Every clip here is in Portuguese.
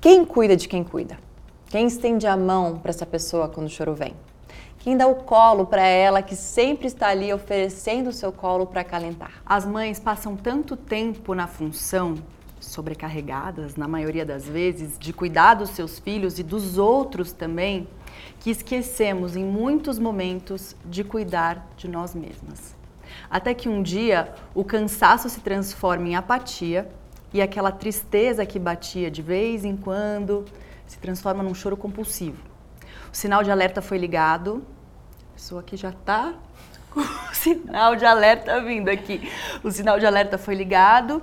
Quem cuida de quem cuida? Quem estende a mão para essa pessoa quando o choro vem? Quem dá o colo para ela que sempre está ali oferecendo o seu colo para acalentar? As mães passam tanto tempo na função, sobrecarregadas na maioria das vezes, de cuidar dos seus filhos e dos outros também, que esquecemos em muitos momentos de cuidar de nós mesmas. Até que um dia o cansaço se transforma em apatia e aquela tristeza que batia de vez em quando se transforma num choro compulsivo. O sinal de alerta foi ligado. A pessoa que já está com o sinal de alerta vindo aqui. O sinal de alerta foi ligado.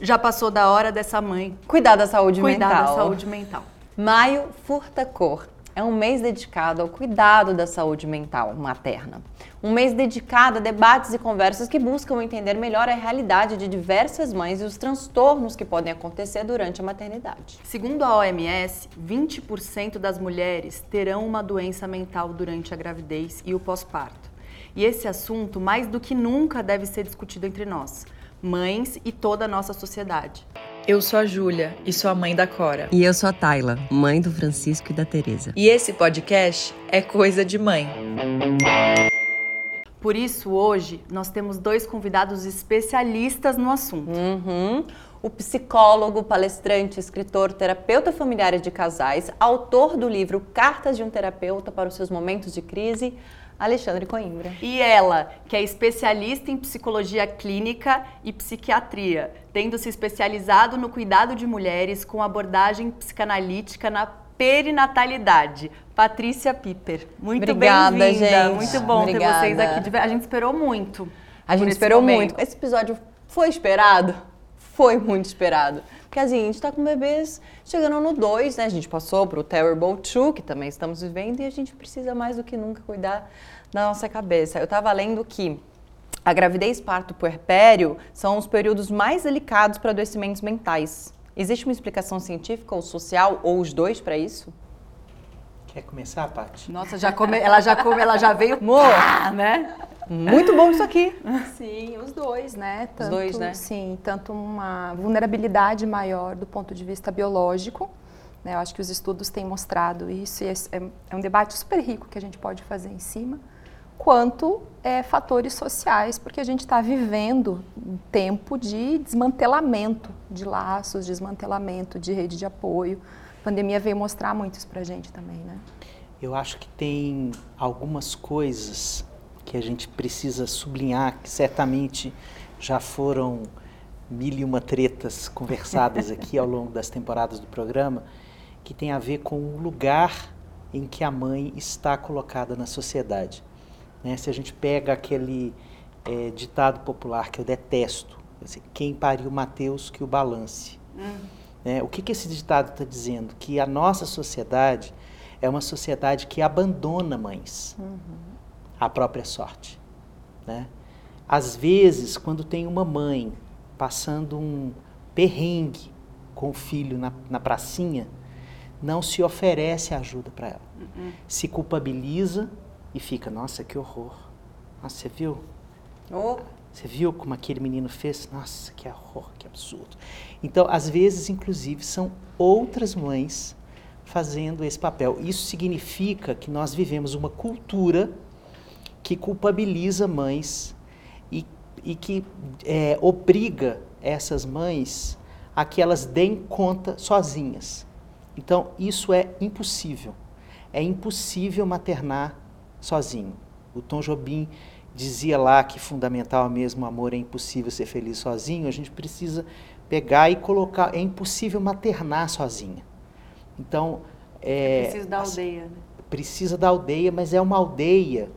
Já passou da hora dessa mãe Cuidar da saúde cuidar mental. da saúde mental. Maio Furta Cor é um mês dedicado ao cuidado da saúde mental materna. Um mês dedicado a debates e conversas que buscam entender melhor a realidade de diversas mães e os transtornos que podem acontecer durante a maternidade. Segundo a OMS, 20% das mulheres terão uma doença mental durante a gravidez e o pós-parto. E esse assunto, mais do que nunca, deve ser discutido entre nós, mães e toda a nossa sociedade. Eu sou a Júlia e sou a mãe da Cora. E eu sou a Tayla, mãe do Francisco e da Teresa. E esse podcast é Coisa de Mãe. Por isso, hoje, nós temos dois convidados especialistas no assunto. Uhum. O psicólogo, palestrante, escritor, terapeuta familiar e de casais, autor do livro Cartas de um Terapeuta para os seus momentos de crise, Alexandre Coimbra. E ela, que é especialista em psicologia clínica e psiquiatria, tendo se especializado no cuidado de mulheres com abordagem psicanalítica na perinatalidade. Patrícia Piper. Muito Obrigada, bem-vinda. gente. Muito bom Obrigada. ter vocês aqui. A gente esperou muito. A gente esperou momento. muito. Esse episódio foi esperado? Foi muito esperado. Porque assim, a gente tá com bebês chegando no 2, né? A gente passou pro Terrible 2, que também estamos vivendo, e a gente precisa mais do que nunca cuidar da nossa cabeça. Eu tava lendo que a gravidez, parto e puerpério são os períodos mais delicados para adoecimentos mentais. Existe uma explicação científica ou social, ou os dois, para isso? Quer começar, Paty? Nossa, já come, ela, já come, ela já veio, Amor. né? Muito bom isso aqui. Sim, os dois, né? Tanto, dois, né? Sim, tanto uma vulnerabilidade maior do ponto de vista biológico, né? Eu acho que os estudos têm mostrado isso e esse é, é um debate super rico que a gente pode fazer em cima, quanto é, fatores sociais, porque a gente está vivendo um tempo de desmantelamento de laços, desmantelamento de rede de apoio. A pandemia veio mostrar muito isso para a gente também, né? Eu acho que tem algumas coisas que a gente precisa sublinhar, que certamente já foram mil e uma tretas conversadas aqui ao longo das temporadas do programa, que tem a ver com o lugar em que a mãe está colocada na sociedade. Né? Se a gente pega aquele eh, ditado popular que eu detesto, assim, quem pariu Mateus que o balance. Né? O que, que esse ditado está dizendo? Que a nossa sociedade é uma sociedade que abandona mães à própria sorte. Né? Às vezes, quando tem uma mãe passando um perrengue com o filho na, na pracinha, não se oferece ajuda para ela. Se culpabiliza e fica, nossa, que horror. Nossa, você viu? Oh, Você viu como aquele menino fez? Nossa, que horror, que absurdo. Então, às vezes, inclusive, são outras mães fazendo esse papel. Isso significa que nós vivemos uma cultura que culpabiliza mães e, e que é, obriga essas mães a que elas deem conta sozinhas. Então, isso é impossível. É impossível maternar sozinho. O Tom Jobim dizia lá que fundamental mesmo o amor é impossível ser feliz sozinho. A gente precisa pegar e colocar. É impossível maternar sozinha. Então, é, Preciso da as- aldeia. né? precisa da aldeia, mas é uma aldeia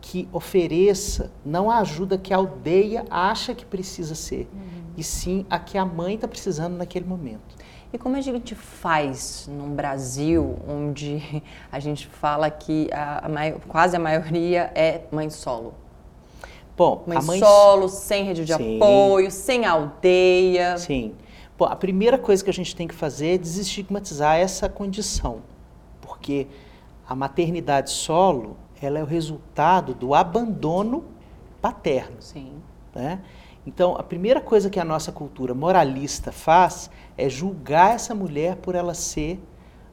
que ofereça não a ajuda que a aldeia acha que precisa ser, e sim a que a mãe está precisando naquele momento. E como a gente faz num Brasil onde a gente fala que a, a mai- quase a maioria é mãe solo? Bom, Mãe, mãe solo, sem rede de Sim. apoio, sem aldeia. Sim. Bom, a primeira coisa que a gente tem que fazer é desestigmatizar essa condição, porque a maternidade solo ela é o resultado do abandono paterno. Sim. Né? Então, a primeira coisa que a nossa cultura moralista faz é julgar essa mulher por ela ser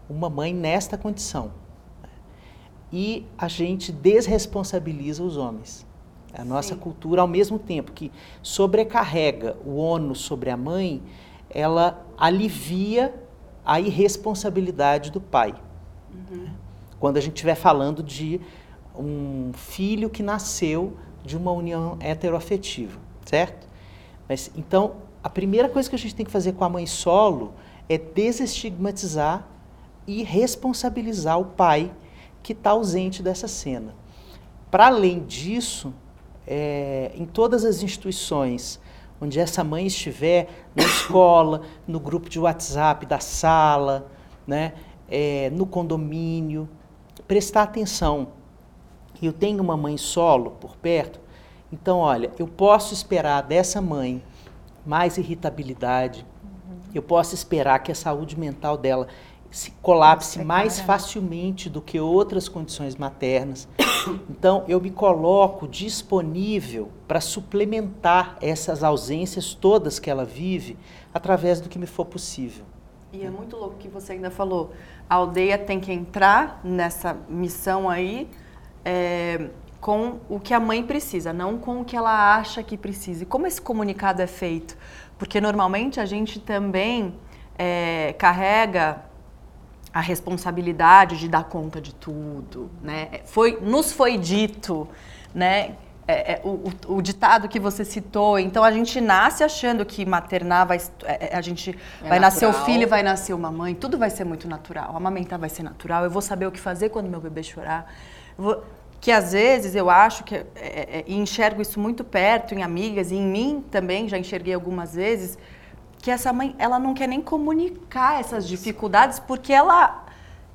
uma mãe nesta condição. E a gente desresponsabiliza os homens. A nossa Sim. cultura, ao mesmo tempo que sobrecarrega o ônus sobre a mãe, ela alivia a irresponsabilidade do pai. Quando a gente estiver falando de um filho que nasceu de uma união heteroafetiva, certo? Mas então, a primeira coisa que a gente tem que fazer com a mãe solo é desestigmatizar e responsabilizar o pai que está ausente dessa cena. Para além disso, é, em todas as instituições onde essa mãe estiver, na escola, no grupo de WhatsApp da sala, né, é, no condomínio, prestar atenção. Eu tenho uma mãe solo por perto, então olha, eu posso esperar dessa mãe mais irritabilidade, eu posso esperar que a saúde mental dela se colapse mais facilmente do que outras condições maternas. Então, eu me coloco disponível para suplementar essas ausências todas que ela vive através do que me for possível. E é muito louco que você ainda falou. A aldeia tem que entrar nessa missão aí é, com o que a mãe precisa, não com o que ela acha que precisa. E como esse comunicado é feito? Porque normalmente a gente também é, carrega a responsabilidade de dar conta de tudo, né? Foi, nos foi dito, né? É, é, o, o- ditado que você citou, então a gente nasce achando que maternar vai, é, é, a gente É vai nascer o natural. filho, vai nascer uma mãe, tudo vai ser muito natural. Amamentar vai ser natural, eu vou saber o que fazer quando meu bebê chorar. Vou- que às vezes eu acho que, é, é, é, e enxergo isso muito perto em amigas e em mim também, já enxerguei algumas vezes, que essa mãe, ela não quer nem comunicar essas dificuldades porque ela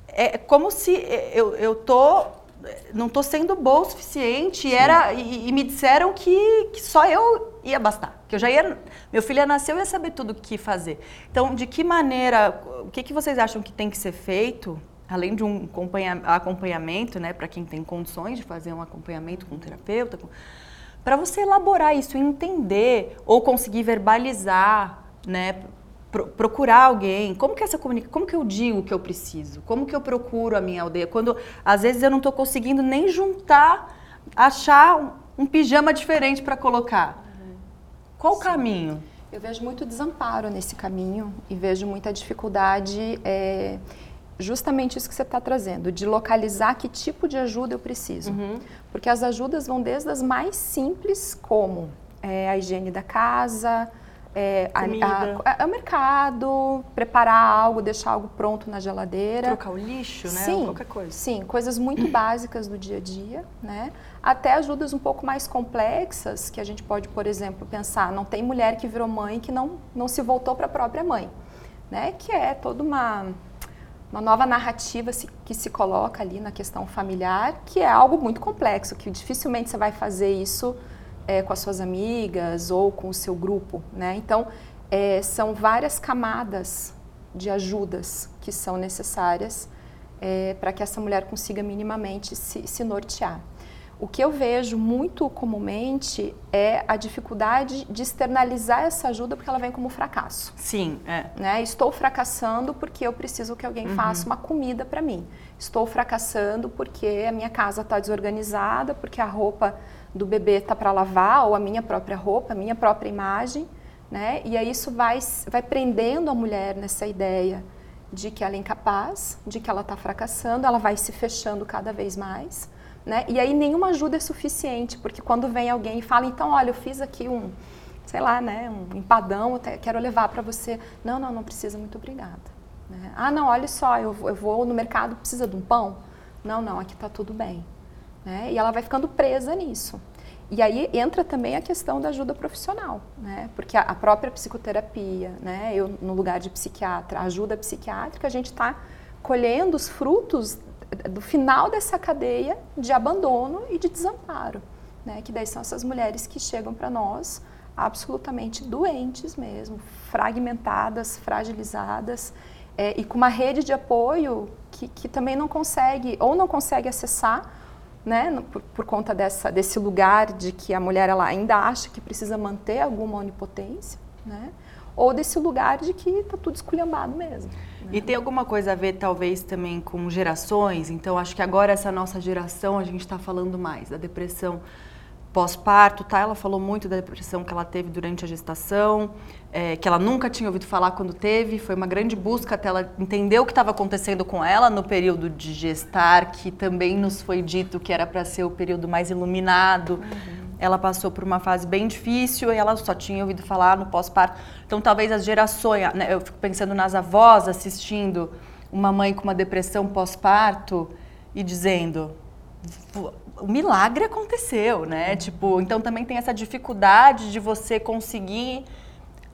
é como se eu, eu tô não tô sendo boa o suficiente e era e, e me disseram que, que só eu ia bastar, que eu já ia meu filho ia nascer, eu ia saber tudo o que fazer. Então, de que maneira, o que, que vocês acham que tem que ser feito, além de um acompanha- acompanhamento, né, para quem tem condições de fazer um acompanhamento com um terapeuta, para você elaborar isso, entender ou conseguir verbalizar, né, pro- procurar alguém. Como que essa comunica, como que eu digo o que eu preciso? Como que eu procuro a minha aldeia? Quando às vezes eu não estou conseguindo nem juntar, achar um, um pijama diferente para colocar. Qual o caminho? Eu vejo muito desamparo nesse caminho e vejo muita dificuldade, é, justamente isso que você está trazendo, de localizar que tipo de ajuda eu preciso. Porque as ajudas vão desde as mais simples, como é, a higiene da casa, é, a- a- a- o mercado, preparar algo, deixar algo pronto na geladeira. Trocar o lixo, né? Sim, Qualquer coisa. Sim, coisas muito básicas do dia a dia, né? Até ajudas um pouco mais complexas, que a gente pode, por exemplo, pensar, não tem mulher que virou mãe que não, não se voltou para a própria mãe, né? Que é toda uma, uma nova narrativa que se coloca ali na questão familiar, que é algo muito complexo, que dificilmente você vai fazer isso é, com as suas amigas ou com o seu grupo, né? Então, é, são várias camadas de ajudas que são necessárias para que essa mulher consiga minimamente se, se nortear. O que eu vejo muito comumente é a dificuldade de externalizar essa ajuda porque ela vem como fracasso Sim, é. né? Estou fracassando porque eu preciso que alguém faça uma comida para mim. Estou fracassando porque a minha casa está desorganizada, porque a roupa do bebê está para lavar, ou a minha própria roupa, a minha própria imagem, né? E aí isso vai, vai prendendo a mulher nessa ideia de que ela é incapaz, de que ela está fracassando, ela vai se fechando cada vez mais. Né? E aí nenhuma ajuda é suficiente, porque quando vem alguém e fala, então, olha, eu fiz aqui um, sei lá, né, um empadão, quero levar para você. Não, não, não precisa, muito obrigada. né? Ah, não, olha só, eu, eu vou no mercado, precisa de um pão? Não, não, aqui está tudo bem. Né? E ela vai ficando presa nisso. E aí entra também a questão da ajuda profissional, né? Porque a, própria psicoterapia, né? Eu no lugar de psiquiatra, ajuda psiquiátrica, a gente está colhendo os frutos do final dessa cadeia de abandono e de desamparo, né? Que daí são essas mulheres que chegam para nós absolutamente doentes mesmo, fragmentadas, fragilizadas é, e com uma rede de apoio que, que também não consegue ou não consegue acessar né, por, por conta dessa, desse lugar de que a mulher ela ainda acha que precisa manter alguma onipotência, né, ou desse lugar de que está tudo esculhambado mesmo. E tem alguma coisa a ver, talvez, também com gerações? Então, acho que agora essa nossa geração, a gente está falando mais da depressão pós-parto, tá? Ela falou muito da depressão que ela teve durante a gestação, é, que ela nunca tinha ouvido falar quando teve. Foi uma grande busca até ela entender o que estava acontecendo com ela no período de gestar, que também nos foi dito que era para ser o período mais iluminado. Ela passou por uma fase bem difícil e ela só tinha ouvido falar no pós-parto. Então, talvez as gerações, né, eu fico pensando nas avós assistindo uma mãe com uma depressão pós-parto e dizendo: o milagre aconteceu, né? Tipo, então também tem essa dificuldade de você conseguir.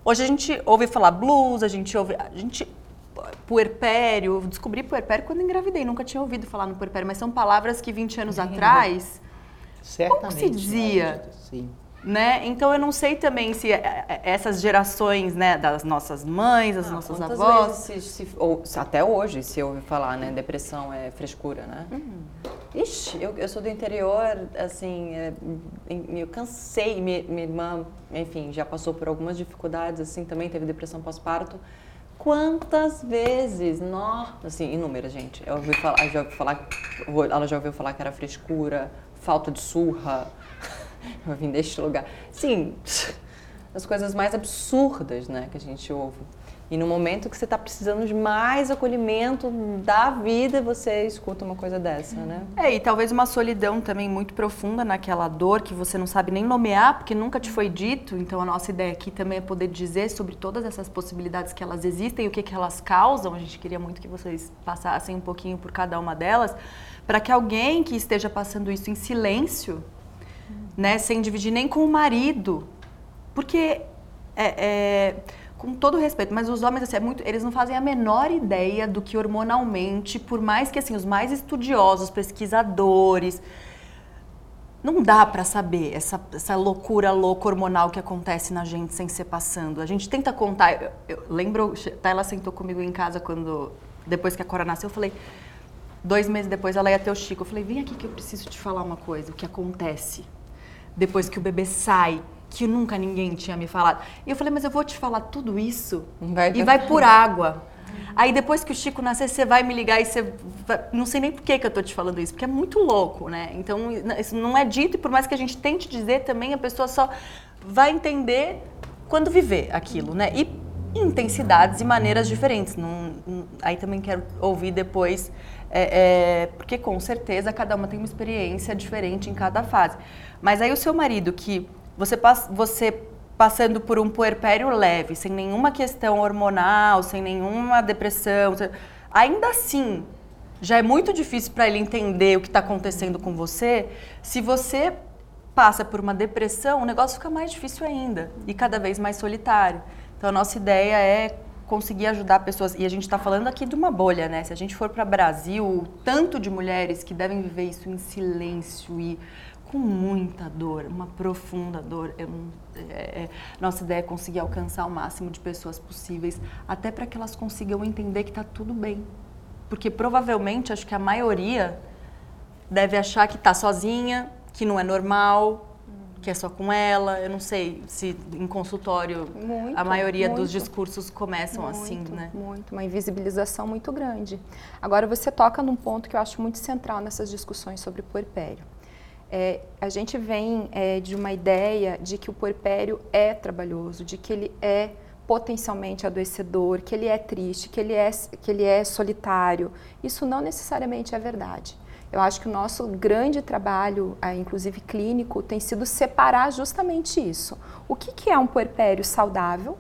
Hoje a gente ouve falar blues, a gente ouve. A gente. Puerpério, eu descobri puerpério quando engravidei, nunca tinha ouvido falar no puerpério, mas são palavras que 20 anos atrás Certamente. se dizia? Sim. Né? Então eu não sei também se é, é, essas gerações, né, das nossas mães, das Ah, nossas avós, se- se- ou até hoje se ouve falar, né? Depressão é frescura, né? Uhum. Ixi, eu, eu sou do interior, assim, é, eu cansei, minha, minha irmã, enfim, já passou por algumas dificuldades, assim, também teve depressão pós-parto. Quantas vezes? Nossa, assim, inúmeras, gente. Eu ouvi falar, já ouvi falar, ela já ouviu falar que era frescura, falta de surra. Eu vim deste lugar. Sim, as coisas mais absurdas, né, que a gente ouve. E no momento que você está precisando de mais acolhimento da vida, você escuta uma coisa dessa, né? É, e talvez uma solidão também muito profunda naquela dor que você não sabe nem nomear, porque nunca te foi dito. Então a nossa ideia aqui também é poder dizer sobre todas essas possibilidades que elas existem e o que, que elas causam. A gente queria muito que vocês passassem um pouquinho por cada uma delas, para que alguém que esteja passando isso em silêncio, né, sem dividir nem com o marido, porque é, é, com todo respeito, mas os homens assim, é muito, eles não fazem a menor ideia do que hormonalmente, por mais que assim os mais estudiosos, pesquisadores, não dá para saber essa, essa loucura louca hormonal que acontece na gente sem ser passando. A gente tenta contar. Eu, eu lembro, ela sentou comigo em casa quando depois que a Cora nasceu, eu falei. Dois meses depois ela ia ter o Chico. Eu falei, vem aqui que eu preciso te falar uma coisa, o que acontece depois que o bebê sai, que nunca ninguém tinha me falado. E eu falei, mas eu vou te falar tudo isso Vai- e vai por água. Aí depois que o Chico nascer, você vai me ligar e você vai... Não sei nem por que, que eu tô te falando isso, porque é muito louco, né? Então, isso não é dito e por mais que a gente tente dizer também, a pessoa só vai entender quando viver aquilo, né? E intensidades e maneiras diferentes. Aí também quero ouvir depois, é, é, porque com certeza cada uma tem uma experiência diferente em cada fase. Mas aí o seu marido, que você, pass- você passando por um puerpério leve, sem nenhuma questão hormonal, sem nenhuma depressão, ainda assim já é muito difícil para ele entender o que está acontecendo com você. Se você passa por uma depressão, o negócio fica mais difícil ainda e cada vez mais solitário. Então a nossa ideia é conseguir ajudar pessoas e a gente está falando aqui de uma bolha, né? Se a gente for para Brasil, o tanto de mulheres que devem viver isso em silêncio e com muita dor, uma profunda dor. Eu é- é- nossa ideia é conseguir alcançar o máximo de pessoas possíveis, até para que elas consigam entender que está tudo bem. Porque provavelmente, acho que a maioria deve achar que está sozinha, que não é normal, que é só com ela. Eu não sei se em consultório Muito, a maioria dos muito. discursos começam muito, assim, né? Muito, uma invisibilização muito grande. Agora, você toca num ponto que eu acho muito central nessas discussões sobre puerpério. É, a gente vem é, de uma ideia de que o puerpério é trabalhoso, de que ele é potencialmente adoecedor, que ele é triste, que ele é, que ele é solitário. Isso não necessariamente é verdade. Eu acho que o nosso grande trabalho, ah, inclusive clínico, tem sido separar justamente isso. O que, que é um puerpério saudável,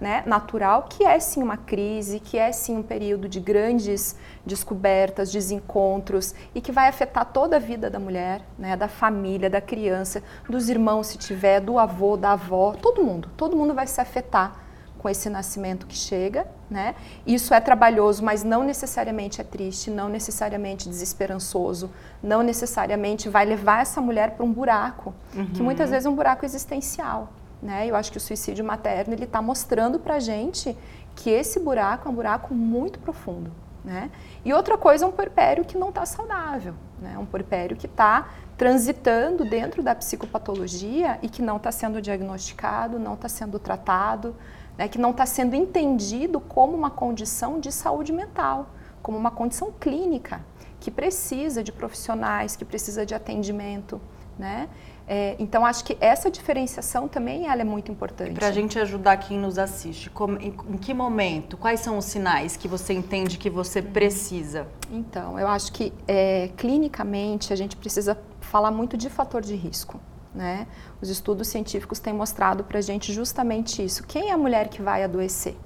né, natural, que é sim uma crise, que é sim um período de grandes descobertas, desencontros e que vai afetar toda a vida da mulher, né, da família, da criança, dos irmãos se tiver, do avô, da avó, todo mundo, todo mundo vai se afetar com esse nascimento que chega, né? Isso é trabalhoso, mas não necessariamente é triste, não necessariamente desesperançoso, não necessariamente vai levar essa mulher para um buraco, que muitas vezes é um buraco existencial, né? Eu acho que o suicídio materno ele está mostrando para gente que esse buraco é um buraco muito profundo, Né? E outra coisa é um puerpério que não está saudável, né? um puerpério que está transitando dentro da psicopatologia e que não está sendo diagnosticado, não está sendo tratado, né? que não está sendo entendido como uma condição de saúde mental, como uma condição clínica que precisa de profissionais, que precisa de atendimento. Né? É, então, acho que essa diferenciação também ela é muito importante. Para a gente ajudar quem nos assiste, como, em, em, que momento, quais são os sinais que você entende que você uhum. precisa? Então, eu acho que é, clinicamente a gente precisa falar muito de fator de risco. Né? Os estudos científicos têm mostrado para a gente justamente isso. Quem é a mulher que vai adoecer?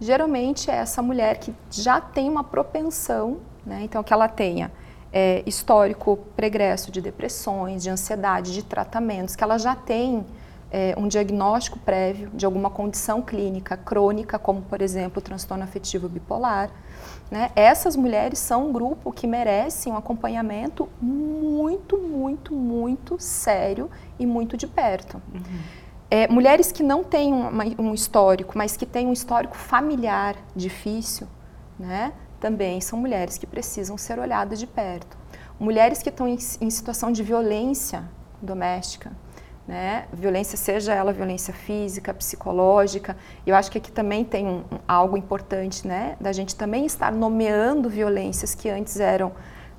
Geralmente é essa mulher que já tem uma propensão, né? então que ela tenha é, histórico pregresso de depressões, de ansiedade, de tratamentos, que ela já tem é, um diagnóstico prévio de alguma condição clínica crônica, como por exemplo o transtorno afetivo bipolar. Né? Essas mulheres são um grupo que merece um acompanhamento muito, muito, muito sério e muito de perto. Uhum. É, mulheres que não têm um, um histórico, mas que têm um histórico familiar difícil, né? também são mulheres que precisam ser olhadas de perto. Mulheres que estão em, em situação de violência doméstica, né? Violência, seja ela violência física, psicológica. Eu acho que aqui também tem um, um, algo importante, né? Da gente também estar nomeando violências que antes eram.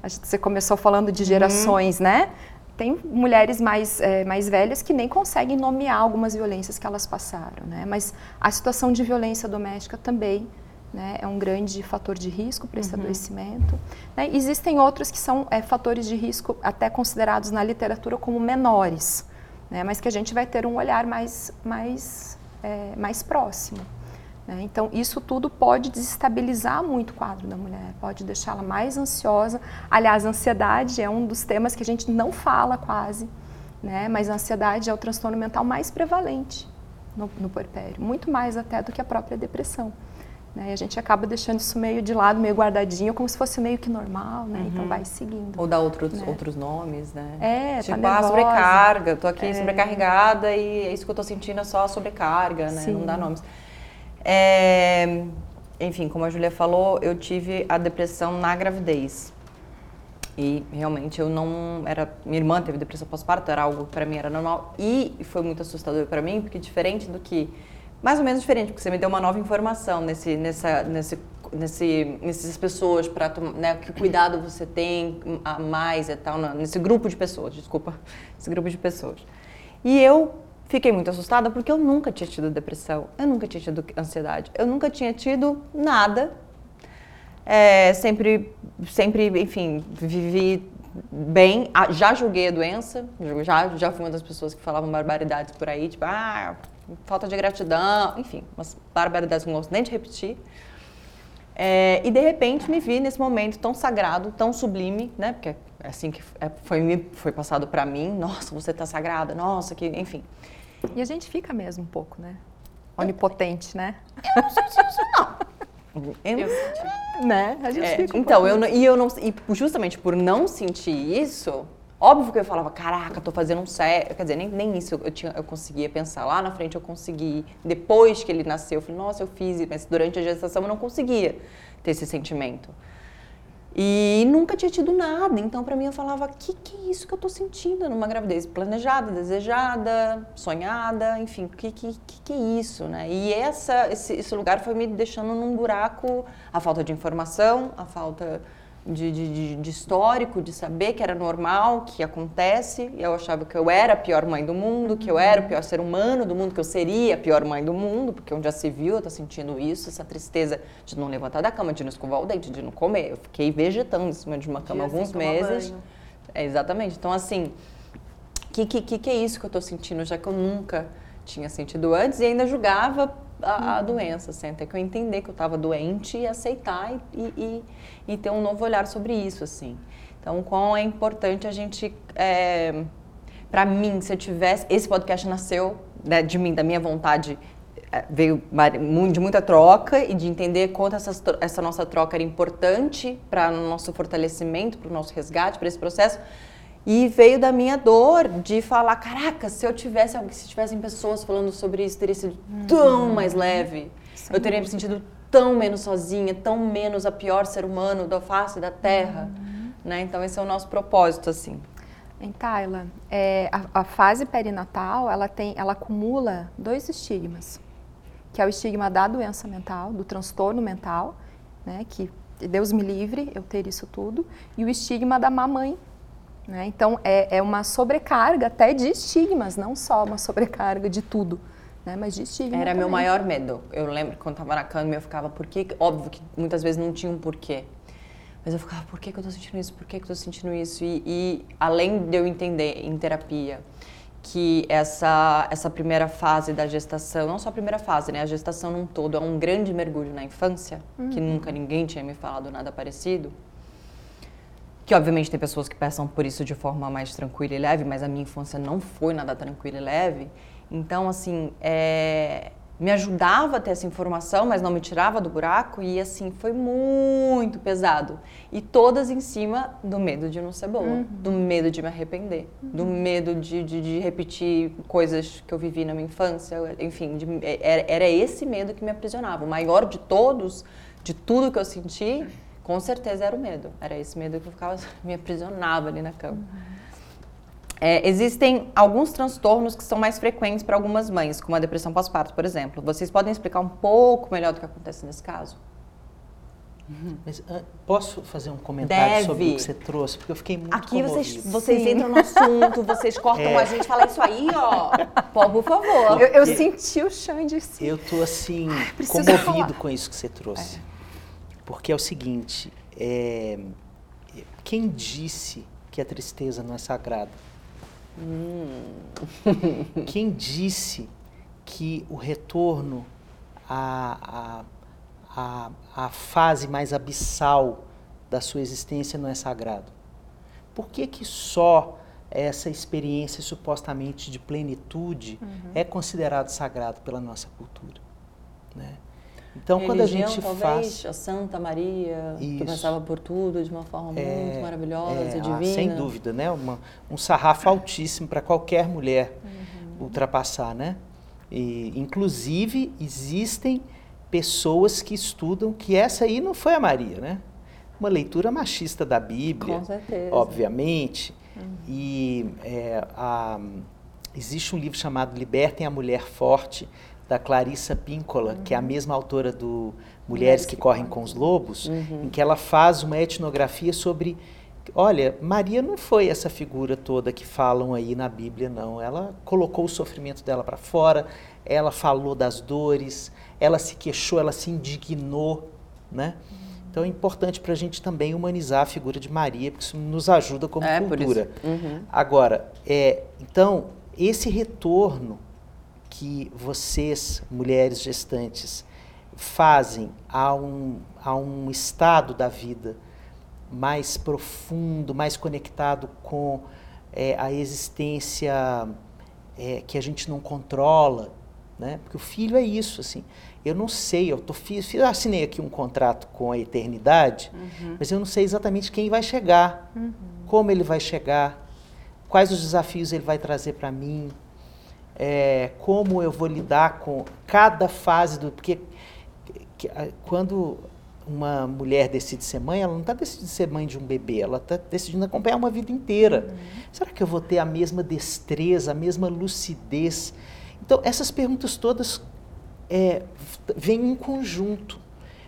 Gente, você começou falando de uhum. gerações, uhum. né? Tem mulheres mais, é, mais velhas que nem conseguem nomear algumas violências que elas passaram, né? Mas a situação de violência doméstica também né, é um grande fator de risco para esse uhum. adoecimento. Né, existem outros que são é, fatores de risco até considerados na literatura como menores, né, mas que a gente vai ter um olhar mais, mais, é, mais próximo. Né. Então, isso tudo pode desestabilizar muito o quadro da mulher, pode deixá-la mais ansiosa. Aliás, ansiedade é um dos temas que a gente não fala quase, né, mas a ansiedade é o transtorno mental mais prevalente no, no puerpério, muito mais até do que a própria depressão. Né? E a gente acaba deixando isso meio de lado, meio guardadinho, como se fosse meio que normal, né? Então uhum. Então vai seguindo. Ou dá outros, né? outros nomes, né? É, tá tipo, tá ah, sobrecarga, tô aqui é. sobrecarregada e é isso que eu tô sentindo é só sobrecarga, né? Sim. Não dá nomes. É, enfim, como a Julia falou, eu tive a depressão na gravidez. E realmente eu não era, minha irmã teve depressão pós-parto, era algo para mim era normal e foi muito assustador para mim, porque diferente do que mais ou menos diferente, porque você me deu uma nova informação nesse, nessa, nesse, nesse, nessas pessoas, para né, que cuidado você tem a mais e tal, nesse grupo de pessoas, desculpa, esse grupo de pessoas. E eu fiquei muito assustada porque eu nunca tinha tido depressão, eu nunca tinha tido ansiedade, eu nunca tinha tido nada. É, sempre, sempre, enfim, vivi bem, já julguei a doença, já, já fui uma das pessoas que falavam barbaridades por aí, tipo, ah, falta de gratidão, enfim, umas barbaridades que não gosto nem de repetir. É, e de repente me vi nesse momento tão sagrado, tão sublime, né? Porque é assim que é, foi, foi passado para mim. Nossa, você tá sagrada, nossa, que, enfim. E a gente fica mesmo um pouco, né? Onipotente, né? Eu não senti isso, não. Eu, eu né? A gente é, fica um então, eu não, e eu não e justamente por não sentir isso, Óbvio que eu falava, caraca, tô fazendo um sério. Quer dizer, nem, nem isso eu, tinha, eu conseguia pensar. Lá na frente eu consegui. Depois que ele nasceu, eu falei, nossa, eu fiz, mas durante a gestação eu não conseguia ter esse sentimento. E nunca tinha tido nada. Então, para mim, eu falava, que que é isso que eu tô sentindo numa gravidez planejada, desejada, sonhada, enfim, que que, que, que é isso, né? E essa, esse, esse lugar foi me deixando num buraco, a falta de informação, a falta de, de, de, histórico, de saber que era normal, que acontece. Eu achava que eu era a pior mãe do mundo, que eu era o pior ser humano do mundo, que eu seria a pior mãe do mundo, porque onde já se viu, eu tô sentindo isso, essa tristeza de não levantar da cama, de não escovar o dente, de não comer. Eu fiquei vegetando em cima de uma cama alguns meses. É, exatamente. Então, assim, o que, que, que é isso que eu tô sentindo, já que eu nunca tinha sentido antes e ainda julgava a, a doença, assim, até que eu entender que eu estava doente e aceitar e, e, e, ter um novo olhar sobre isso, assim. Então, quão é importante a gente, é, para mim, se eu tivesse, esse podcast nasceu né, de mim, da minha vontade, é, veio de muita troca e de entender quanto essa, essa nossa troca era importante para o nosso fortalecimento, para o nosso resgate, para esse processo. E veio da minha dor de falar, caraca, se eu tivesse, se tivessem pessoas falando sobre isso, teria sido tão mais leve. eu teria me sentido tão menos sozinha, tão menos a pior ser humano da face da Terra. Né? Então esse é o nosso propósito, assim. Em Tayla, é, a, a, fase perinatal, ela tem, ela acumula dois estigmas, que é o estigma da doença mental, do transtorno mental, né, que Deus me livre eu ter isso tudo, e o estigma da mamãe. Né? Então é, é uma sobrecarga até de estigmas, não só uma sobrecarga de tudo. Né? Mas de estigma Era também. meu maior medo. Eu lembro quando estava na cama eu ficava, por que? Óbvio que muitas vezes não tinha um porquê. Mas eu ficava, por que, que eu tô sentindo isso? Por que, que eu tô sentindo isso? E, e, além de eu entender em terapia que essa, essa primeira fase da gestação, não só a primeira fase, né? A gestação num todo é um grande mergulho na infância, uhum. que nunca ninguém tinha me falado nada parecido. Que obviamente tem pessoas que passam por isso de forma mais tranquila e leve, mas a minha infância não foi nada tranquila e leve. Então, assim, é, me ajudava a ter essa informação, mas não me tirava do buraco e assim foi muito pesado. E todas em cima do medo de não ser boa, uhum. do medo de me arrepender, uhum. do medo de, de, de, repetir coisas que eu vivi na minha infância, enfim, de, era, era esse medo que me aprisionava. O maior de todos, de tudo que eu senti, com certeza era o medo. Era esse medo que eu ficava, me aprisionava ali na cama. É, existem alguns transtornos que são mais frequentes para algumas mães, como a depressão pós-parto, por exemplo. Vocês podem explicar um pouco melhor do que acontece nesse caso? Uhum. Mas, uh, posso fazer um comentário Deve. sobre o que você trouxe? Porque eu fiquei muito Aqui vocês, vocês entram no assunto, vocês cortam é. a gente, fala isso aí, ó. Pô, por favor. Eu, eu senti o chão de si. Eu tô assim, comovido falar. com isso que você trouxe. É. Porque é o seguinte, é, quem disse que a tristeza não é sagrada? Hum. Quem disse que o retorno à, à, à, à fase mais abissal da sua existência não é sagrado? Por que, que só essa experiência supostamente de plenitude uhum. é considerado sagrado pela nossa cultura? Né? Então, Religião, quando a gente talvez, faz. A Santa Maria, Isso. que passava por tudo de uma forma é, muito maravilhosa, é, divina. sem dúvida, né? Uma, um sarrafo altíssimo para qualquer mulher uhum. ultrapassar, né? E, inclusive, existem pessoas que estudam que essa aí não foi a Maria, né? Uma leitura machista da Bíblia, Com certeza. obviamente. Uhum. E é, a, existe um livro chamado Libertem a Mulher Forte, da Clarissa Píncola, uhum. que é a mesma autora do Mulheres que Correm com os Lobos, uhum. em que ela faz uma etnografia sobre. Olha, Maria não foi essa figura toda que falam aí na Bíblia, não. Ela colocou o sofrimento dela para fora, ela falou das dores, ela se queixou, ela se indignou, né? Então é importante para a gente também humanizar a figura de Maria, porque isso nos ajuda como é, cultura. Uhum. Agora, é, então, esse retorno que vocês, mulheres gestantes, fazem a um, a um estado da vida mais profundo, mais conectado com é, a existência é, que a gente não controla, né? Porque o filho é isso, assim. Eu não sei, eu tô fiz, assinei aqui um contrato com a eternidade, uhum. mas eu não sei exatamente quem vai chegar, uhum. como ele vai chegar, quais os desafios ele vai trazer para mim, é, como eu vou lidar com cada fase do. Porque que, quando uma mulher decide ser mãe, ela não está decidindo ser mãe de um bebê, ela está decidindo acompanhar uma vida inteira. Uhum. Será que eu vou ter a mesma destreza, a mesma lucidez? Então, essas perguntas todas é, vêm em conjunto,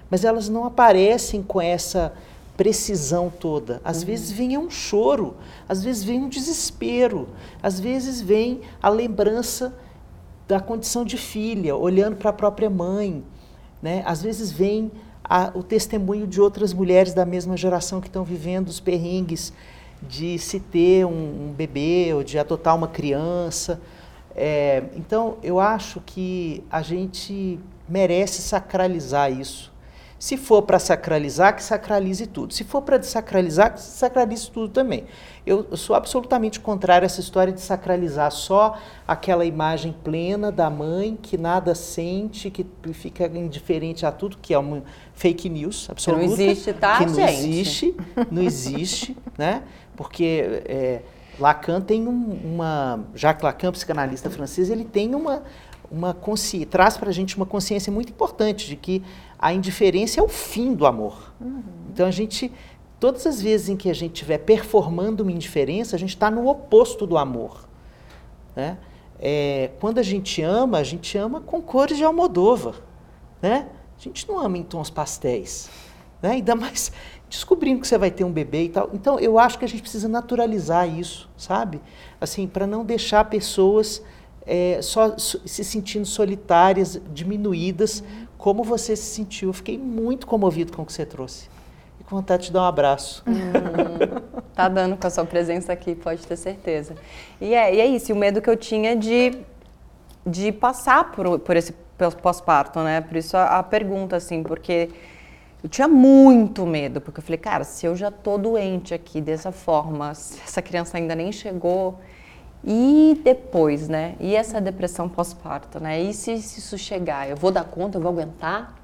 mas elas não aparecem com essa precisão toda. Às uhum. vezes vem um choro, às vezes vem um desespero, às vezes vem a lembrança da condição de filha, olhando para a própria mãe. Né? Às vezes vem a, o testemunho de outras mulheres da mesma geração que estão vivendo os perrengues de se ter um, um bebê ou de adotar uma criança. É, então, eu acho que a gente merece sacralizar isso se for para sacralizar, que sacralize tudo. Se for para desacralizar, que sacralize tudo também. Eu, eu, sou absolutamente contrário a essa história de sacralizar só aquela imagem plena da mãe que nada sente, que fica indiferente a tudo, que é uma fake news absoluta. Que não existe, tá, Que não gente? existe, não existe, né? Porque é, Lacan tem um- uma. Jacques Lacan, psicanalista francês, ele tem uma, uma consciência, traz para a gente uma consciência muito importante de que a indiferença é o fim do amor. Então a gente, todas as vezes em que a gente estiver performando uma indiferença, a gente está no oposto do amor. né? É, quando a gente ama, a gente ama com cores de Almodóvar. Né? A gente não ama em tons pastéis. Né? Ainda mais descobrindo que você vai ter um bebê e tal. Então, eu acho que a gente precisa naturalizar isso, sabe? Assim, para não deixar pessoas é, só se sentindo solitárias, diminuídas, como você se sentiu. Eu fiquei muito comovido com o que você trouxe. E com vontade de dar um abraço. Tá dando com a sua presença aqui, pode ter certeza. E é, e é isso, e o medo que eu tinha de, de passar por, por esse pós-parto, né? Por isso a, a pergunta, assim, porque eu tinha muito medo, porque eu falei, cara, se eu já tô doente aqui dessa forma, se essa criança ainda nem chegou, e depois, né? E essa depressão pós-parto, né? E se, se isso chegar, eu vou dar conta, eu vou aguentar?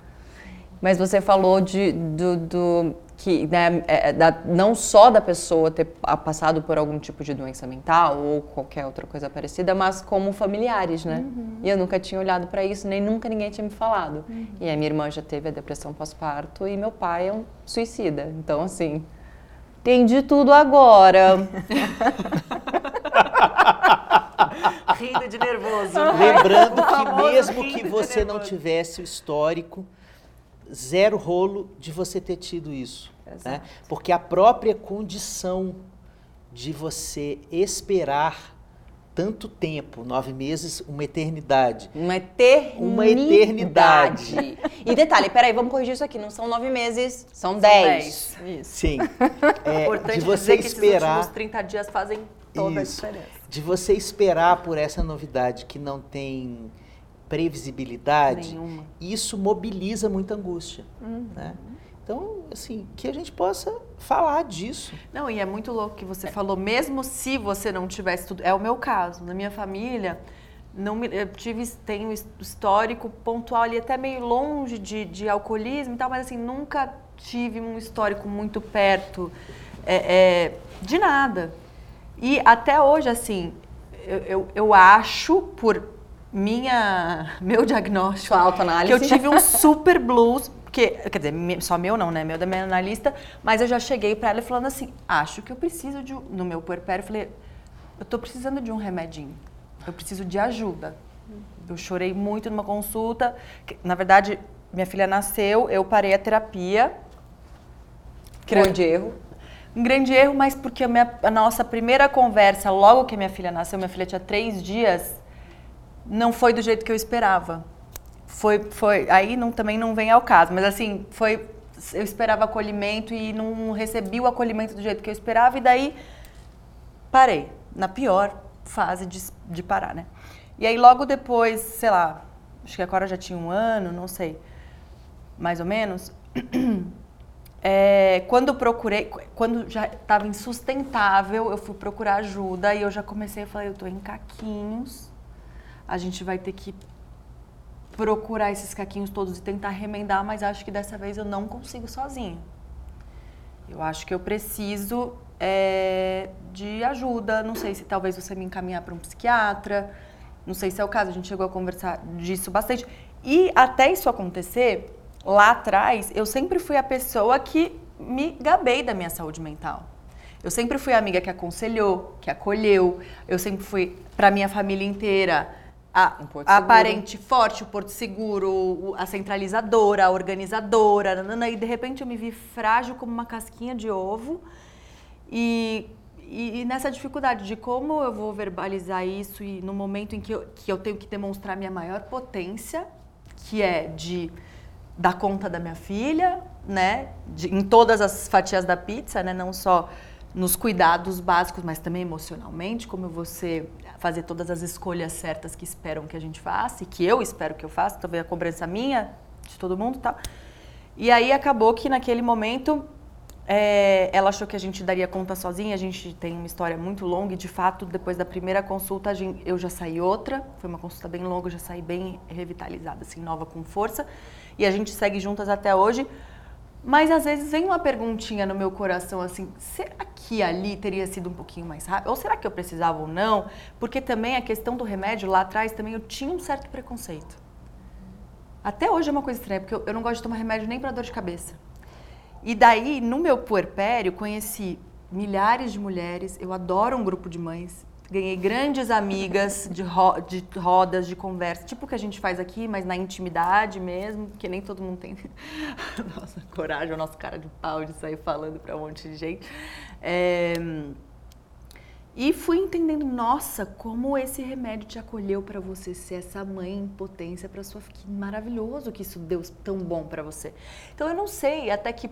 Mas você falou de, do, do- que né, é, da- não só da pessoa ter pa- passado por algum tipo de doença mental ou qualquer outra coisa parecida, mas como familiares, né? E eu nunca tinha olhado para isso, nem nunca ninguém tinha me falado. E a minha irmã já teve a depressão pós-parto e meu pai é um suicida. Então, assim, entendi tudo agora. Rindo de nervoso. Lembrando que mesmo que você não tivesse o histórico, zero rolo de você ter tido isso. Né? Porque a própria condição de você esperar tanto tempo, nove meses, uma eternidade. Uma eternidade. Uma eternidade. E detalhe, peraí, vamos corrigir isso aqui. Não são nove meses, são dez. dez. Isso. Sim. É, Importante de você dizer que esses esperar. últimos 30 dias fazem toda Isso. a diferença. De você esperar por essa novidade que não tem previsibilidade, Nenhuma. isso mobiliza muita angústia. Né? Então, assim, que a gente possa falar disso. Não, e é muito louco que você falou, mesmo se você não tivesse tudo. É o meu caso. Na minha família, não me, eu tive, tenho his- histórico pontual ali, até meio longe de, de alcoolismo e tal, mas assim, nunca tive um histórico muito perto é, é, de nada. E até hoje, assim, eu, eu, eu acho, por minha, meu diagnóstico, que eu tive um super blues, porque, quer dizer, só meu não, né? Meu da minha analista, mas eu já cheguei pra ela falando assim: acho que eu preciso de. um-" No meu puerpério, eu falei: eu tô precisando de um remedinho, eu preciso de ajuda. Eu chorei muito numa consulta. que, Na verdade, minha filha nasceu, eu parei a terapia. Grande erro. Um grande erro, mas porque a, minha- a nossa primeira conversa, logo que minha filha nasceu, minha filha tinha três dias, não foi do jeito que eu esperava. Foi, foi, aí não, também não vem ao caso, mas assim, foi, eu esperava acolhimento e não recebi o acolhimento do jeito que eu esperava, e daí parei, na pior fase de, de parar, né? E aí logo depois, sei lá, acho que agora já tinha um ano, não sei, mais ou menos, é, quando procurei, quando já estava insustentável, eu fui procurar ajuda e eu já comecei a falar, eu tô em caquinhos, a gente vai ter que procurar esses caquinhos todos e tentar remendar, mas acho que dessa vez eu não consigo sozinho. Eu acho que eu preciso é, de ajuda, não sei se talvez você me encaminhar para um psiquiatra, não sei se é o caso, a gente chegou a conversar disso bastante. E até isso acontecer, lá atrás, eu sempre fui a pessoa que me gabei da minha saúde mental. Eu sempre fui a amiga que aconselhou, que acolheu, eu sempre fui para minha família inteira a, Um a parente forte, o porto seguro, a centralizadora, a organizadora, nanana, e de repente eu me vi frágil como uma casquinha de ovo. E, e, e nessa dificuldade de como eu vou verbalizar isso e no momento em que eu, que eu tenho que demonstrar minha maior potência, que é de dar conta da minha filha, né? de- em todas as fatias da pizza, né? Não só nos cuidados básicos, mas também emocionalmente, como você fazer todas as escolhas certas que esperam que a gente faça e que eu espero que eu faça, talvez a cobrança minha, de todo mundo, tal. E aí acabou que naquele momento é, ela achou que a gente daria conta sozinha. A gente tem uma história muito longa e, de fato, depois da primeira consulta, gente- eu já saí outra. Foi uma consulta bem longa, eu já saí bem revitalizada, assim, nova, com força. E a gente segue juntas até hoje. Mas às vezes vem uma perguntinha no meu coração assim: será que ali teria sido um pouquinho mais rápido? Ou será que eu precisava ou não? Porque também a questão do remédio lá atrás também eu tinha um certo preconceito. Até hoje é uma coisa estranha, porque eu, eu não gosto de tomar remédio nem para dor de cabeça. E daí, no meu puerpério, conheci milhares de mulheres, eu adoro um grupo de mães, ganhei grandes amigas de, ro de rodas, de conversa, tipo o que a gente faz aqui, mas na intimidade mesmo, que nem todo mundo tem nossa coragem, o nosso cara de pau de sair falando para um monte de gente. É... E fui entendendo, nossa, como esse remédio te acolheu para você ser essa mãe em potência para sua. Que maravilhoso que isso deu tão bom para você. Então eu não sei até que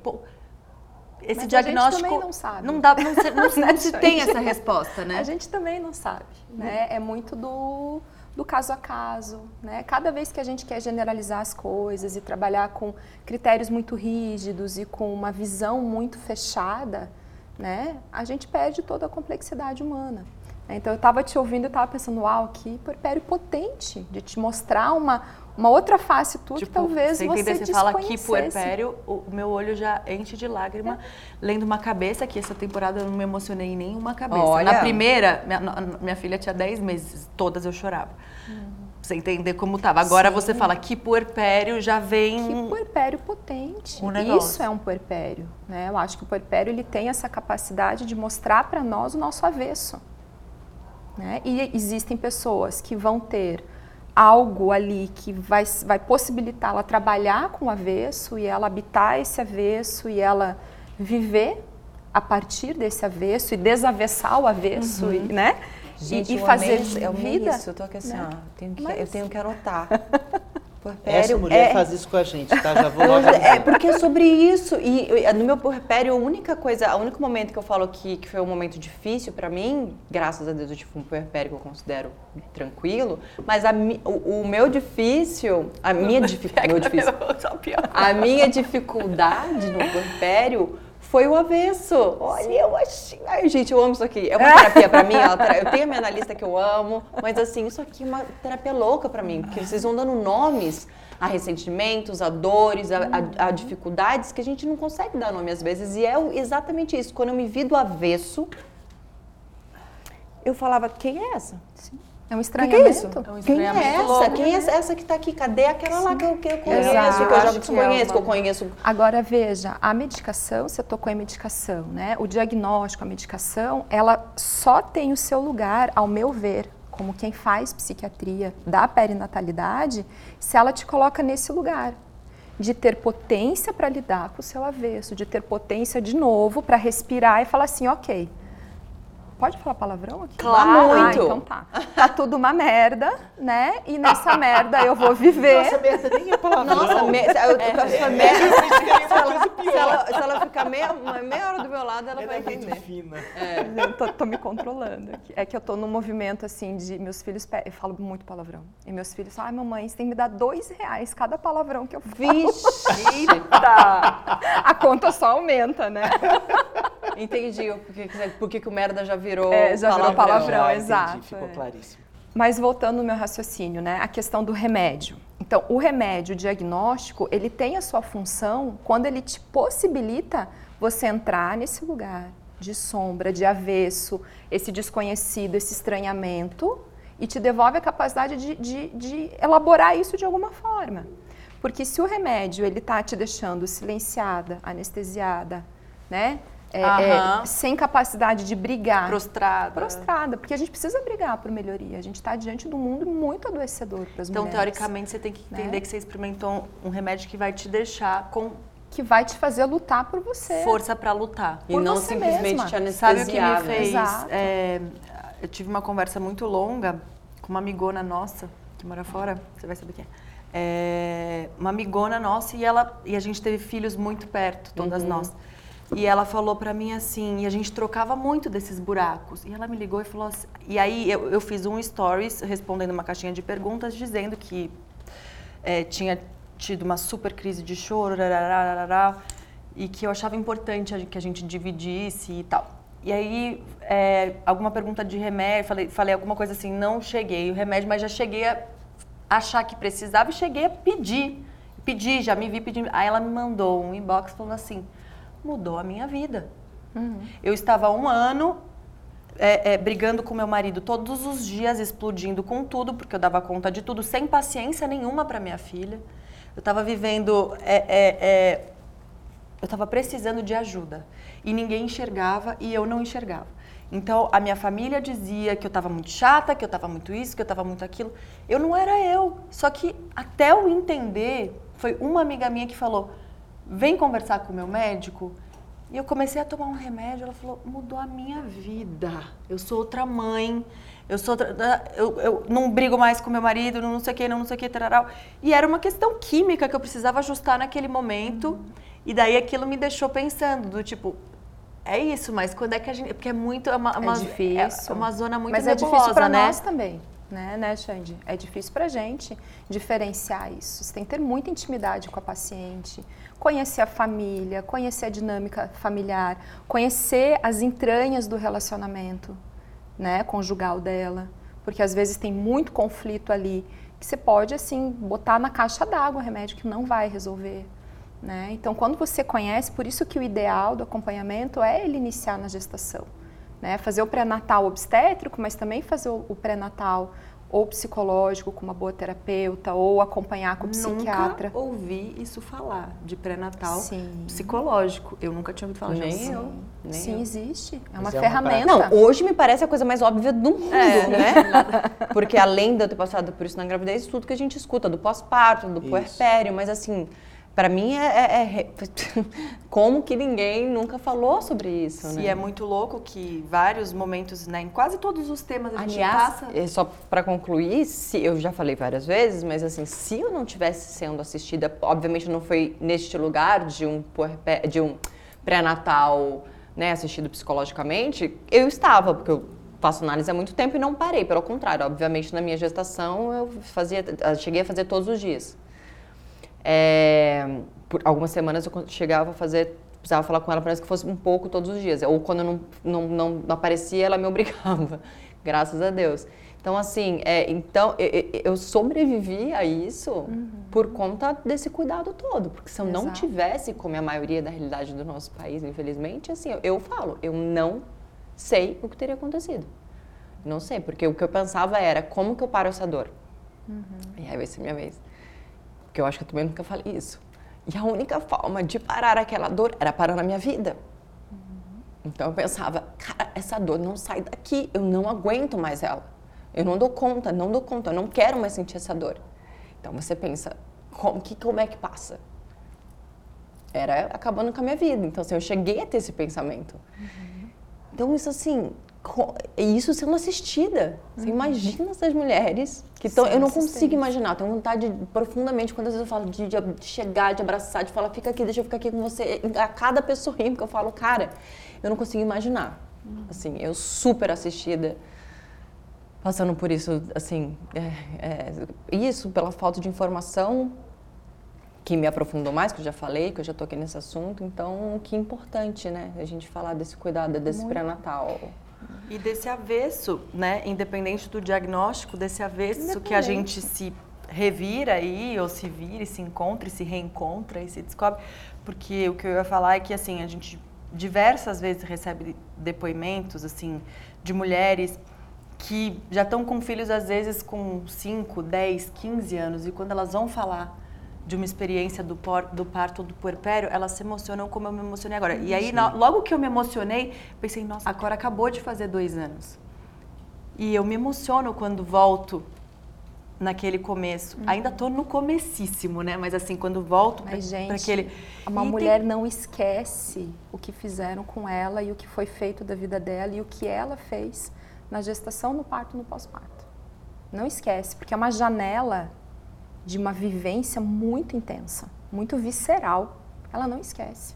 esse Mas diagnóstico a gente também não sabe. não dá, não se, não, não se tem essa resposta, né? A gente também não sabe, né? É muito do, do caso a caso, né? Cada vez que a gente quer generalizar as coisas e trabalhar com critérios muito rígidos e com uma visão muito fechada, né? A gente perde toda a complexidade humana. Então eu estava te ouvindo e estava pensando, uau, que puerpério potente de te mostrar uma, uma outra face tua que talvez você entender, você fala que puerpério, o meu olho já enche de lágrima lendo uma cabeça, que essa temporada eu não me emocionei em nenhuma cabeça. Olha. Na primeira, minha, minha filha tinha 10 meses, todas eu chorava. Uhum. Você entender como tava. Agora você fala que puerpério já vem... Que puerpério potente. Um. Isso é um puerpério. Né? Eu acho que o puerpério ele tem essa capacidade de mostrar para nós o nosso avesso. Né? E existem pessoas que vão ter algo ali que vai, vai possibilitá-la trabalhar com o avesso e ela habitar esse avesso e ela viver a partir desse avesso e desavessar o avesso, e, né? Gente, e, e fazer amei, eu amei vida. isso. Eu tô aqui assim, né? ó. Tenho que, Mas- Eu tenho que anotar. Essa Puerpério mulher é- faz isso com a gente, tá? Já vou logo É porque é sobre isso. E no meu puerpério, a única coisa, o único momento que eu falo que, que foi um momento difícil pra mim, graças a Deus eu tive um puerpério que eu considero tranquilo, mas a o, o meu difícil, a minha dificuldade, meu difícil, Só pior. a minha dificuldade no puerpério foi o avesso. Olha, eu achei. Ai, gente, eu amo isso aqui. É uma terapia pra mim. Eu tenho a minha analista que eu amo, mas assim, isso aqui é uma terapia louca pra mim, porque vocês vão dando nomes a ressentimentos, a dores, a, a- a dificuldades que a gente não consegue dar nome às vezes. E é exatamente isso. Quando eu me vi do avesso, eu falava: quem é essa? É um O que, estranhamento. que é isso? É um Quem é estranhamento essa? louco, Quem é essa, essa que tá aqui? Cadê aquela lá que eu, que eu conheço, Exato. que eu já Acho que é conheço, que eu conheço Agora veja, a medicação, você tocou em medicação, né? O diagnóstico, a medicação, ela só tem o seu lugar, ao meu ver, como quem faz psiquiatria da perinatalidade, se ela te coloca nesse lugar de ter potência para lidar com o seu avesso, de ter potência de novo para respirar e falar assim, ok. Pode falar palavrão aqui? Claro. Ah, Muito. então tá. Tá tudo uma merda, né? E nessa merda eu vou viver. Nossa, merda, nem é palavrão. Nossa, me, se, eu, ela, se, ela, se ela ficar meia, meia hora do meu lado, ela vai Ela é muito entender. fina. Eu tô, tô me controlando aqui. É que eu tô num movimento assim de meus filhos. Eu falo muito palavrão. E meus filhos falam, ai, mamãe, você tem que me dar dois reais cada palavrão que eu falo. Vixe! A conta só aumenta, né? Entendi porquê, que- por que que o merda já virou É, já virou palavrão. Entendi, exato, ficou é. claríssimo. Mas voltando no meu raciocínio, né? A questão do remédio. Então, o remédio o diagnóstico, ele tem a sua função quando ele te possibilita você entrar nesse lugar de sombra, de avesso, esse desconhecido, esse estranhamento, e te devolve a capacidade de, de- de elaborar isso de alguma forma. Porque se o remédio ele tá te deixando silenciada, anestesiada, né? É, é, sem capacidade de brigar, Prostrada. prostrada, porque a gente precisa brigar por melhoria. A gente está diante de um mundo muito adoecedor para as Então, mulheres. teoricamente, você tem que entender Né? que você experimentou um remédio que vai te deixar com que vai te fazer lutar por você. força pra lutar. E Por não você simplesmente mesma. te anestesiar. Sabe o que me né? fez? Exato. É, eu tive uma conversa muito longa com uma amigona nossa, que mora fora, você vai saber quem é. É, uma amigona nossa e ela e a gente teve filhos muito perto, todas Uhum. nós. E ela falou pra mim assim, e a gente trocava muito desses buracos. E ela me ligou e falou assim, e aí eu, eu fiz um stories respondendo uma caixinha de perguntas dizendo que é, tinha tido uma super crise de choro, rarararará, e que eu achava importante que a gente dividisse e tal. E aí, é, alguma pergunta de remédio, falei, falei alguma coisa assim, não cheguei o remédio, mas já cheguei a achar que precisava e cheguei a pedir. pedi, já me vi pedindo. Aí ela me mandou um inbox falando assim: mudou a minha vida. Eu estava um ano é, é, brigando com meu marido todos os dias, explodindo com tudo, porque eu dava conta de tudo, sem paciência nenhuma para minha filha. Eu estava vivendo. é, é, é, eu estava precisando de ajuda. E ninguém enxergava e eu não enxergava. Então, a minha família dizia que eu estava muito chata, que eu estava muito isso, que eu estava muito aquilo. Eu não era eu. Só que até eu entender, foi uma amiga minha que falou: vem conversar com o meu médico. E eu comecei a tomar um remédio, ela falou, mudou a minha vida. Eu sou outra mãe, eu sou outra, eu, eu não brigo mais com meu marido, não sei o que, não, não sei o que, tararau. E era uma questão química que eu precisava ajustar naquele momento. E daí aquilo me deixou pensando, do tipo, é isso, mas quando é que a gente. Porque é muito. É, uma, É uma- difícil. É uma zona muito Mas é nebulosa, difícil para né? nós também, né, né, Xande? É difícil para a gente diferenciar isso. Você tem que ter muita intimidade com a paciente, conhecer a família, conhecer a dinâmica familiar, conhecer as entranhas do relacionamento, né, conjugal dela, porque às vezes tem muito conflito ali que você pode assim botar na caixa d'água remédio que não vai resolver. Né? Então, quando você conhece, por isso que o ideal do acompanhamento é ele iniciar na gestação né? Fazer o pré-natal obstétrico, mas também fazer o, pré-natal ou psicológico com uma boa terapeuta ou acompanhar com o psiquiatra. Nunca ouvi isso falar de pré-natal psicológico. Eu nunca tinha ouvido falar Nem disso. eu. Nem Sim, eu. existe. É Mas uma é uma ferramenta. Não, hoje me parece a coisa mais óbvia do mundo, É. né? Porque além de eu ter passado por isso na gravidez, tudo que a gente escuta do pós-parto, do Isso. puerpério, mas assim, pra mim é, é- é como que ninguém nunca falou sobre isso, né? E é muito louco que vários momentos, né, em quase todos os temas a gente Aliás, passa. eh, só para concluir, se eu já falei várias vezes, mas assim, se eu não tivesse sendo assistida, obviamente não foi neste lugar de um de um pré-natal, né, assistido psicologicamente, eu estava, porque eu faço análise há muito tempo e não parei, pelo contrário, obviamente na minha gestação eu fazia, eu cheguei a fazer todos os dias. É, por algumas semanas eu chegava a fazer, precisava falar com ela, parece que fosse um pouco todos os dias. Ou quando eu não, não, não, não aparecia, ela me obrigava. Graças a Deus. Então, assim, é, então, eu, eu- sobrevivi a isso por conta desse cuidado todo. Porque se eu não Exato. tivesse, como é a maioria da realidade do nosso país, infelizmente, assim, eu, eu falo, eu não sei o que teria acontecido. Não sei, porque o que eu pensava era, como que eu paro essa dor? E aí vai ser minha vez. Porque eu acho que eu também nunca falei isso. E a única forma de parar aquela dor era parar na minha vida. Então eu pensava, cara, essa dor não sai daqui, eu não aguento mais ela. Eu não dou conta, não dou conta, eu não quero mais sentir essa dor. Então você pensa, como, que, como é que passa? Era acabando com a minha vida. Então assim, eu cheguei a ter esse pensamento. Então isso assim, co- isso sendo assistida. Você imagina essas mulheres que estão. Eu não consigo imaginar. Eu tenho vontade profundamente, quando às vezes eu falo de, de- chegar, de abraçar, de falar, fica aqui, deixa eu ficar aqui com você. A cada pessoa rindo, que eu falo, cara, eu não consigo imaginar. Assim, eu super assistida, passando por isso, assim, é, é, isso pela falta de informação que me aprofundou mais, que eu já falei, que eu já toquei nesse assunto. Então, que importante, né? A gente falar desse cuidado, desse pré-natal. E desse avesso, né, independente do diagnóstico, desse avesso que a gente se revira aí, ou se vira e se encontra e se reencontra e se descobre. Porque o que eu ia falar é que, assim, a gente diversas vezes recebe depoimentos, assim, de mulheres que já estão com filhos, às vezes, com 5, 10, 15 anos, e quando elas vão falar de uma experiência do, por- do parto ou do puerpério, elas se emocionam como eu me emocionei agora. E aí, na- logo que eu me emocionei, pensei, nossa, agora acabou de fazer dois anos. E eu me emociono quando volto naquele começo. Ainda tô no comecíssimo, né? Mas assim, quando volto para aquele... uma E tem- mulher não esquece o que fizeram com ela e o que foi feito da vida dela e o que ela fez na gestação, no parto e no pós-parto. Não esquece, porque é uma janela de uma vivência muito intensa, muito visceral. Ela não esquece.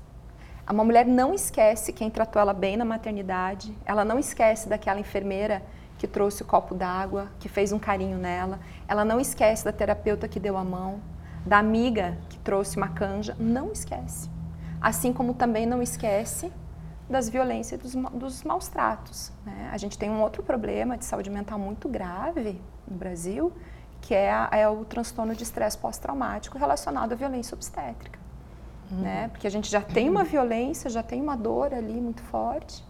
Uma mulher não esquece quem tratou ela bem na maternidade, ela não esquece daquela enfermeira que trouxe o copo d'água, que fez um carinho nela, ela não esquece da terapeuta que deu a mão, da amiga que trouxe uma canja, não esquece. Assim como também não esquece das violências e dos, dos maus tratos. né? A gente tem um outro problema de saúde mental muito grave no Brasil, que é, a- é o transtorno de estresse pós-traumático relacionado à violência obstétrica. Né? Porque a gente já tem uma violência, já tem uma dor ali muito forte,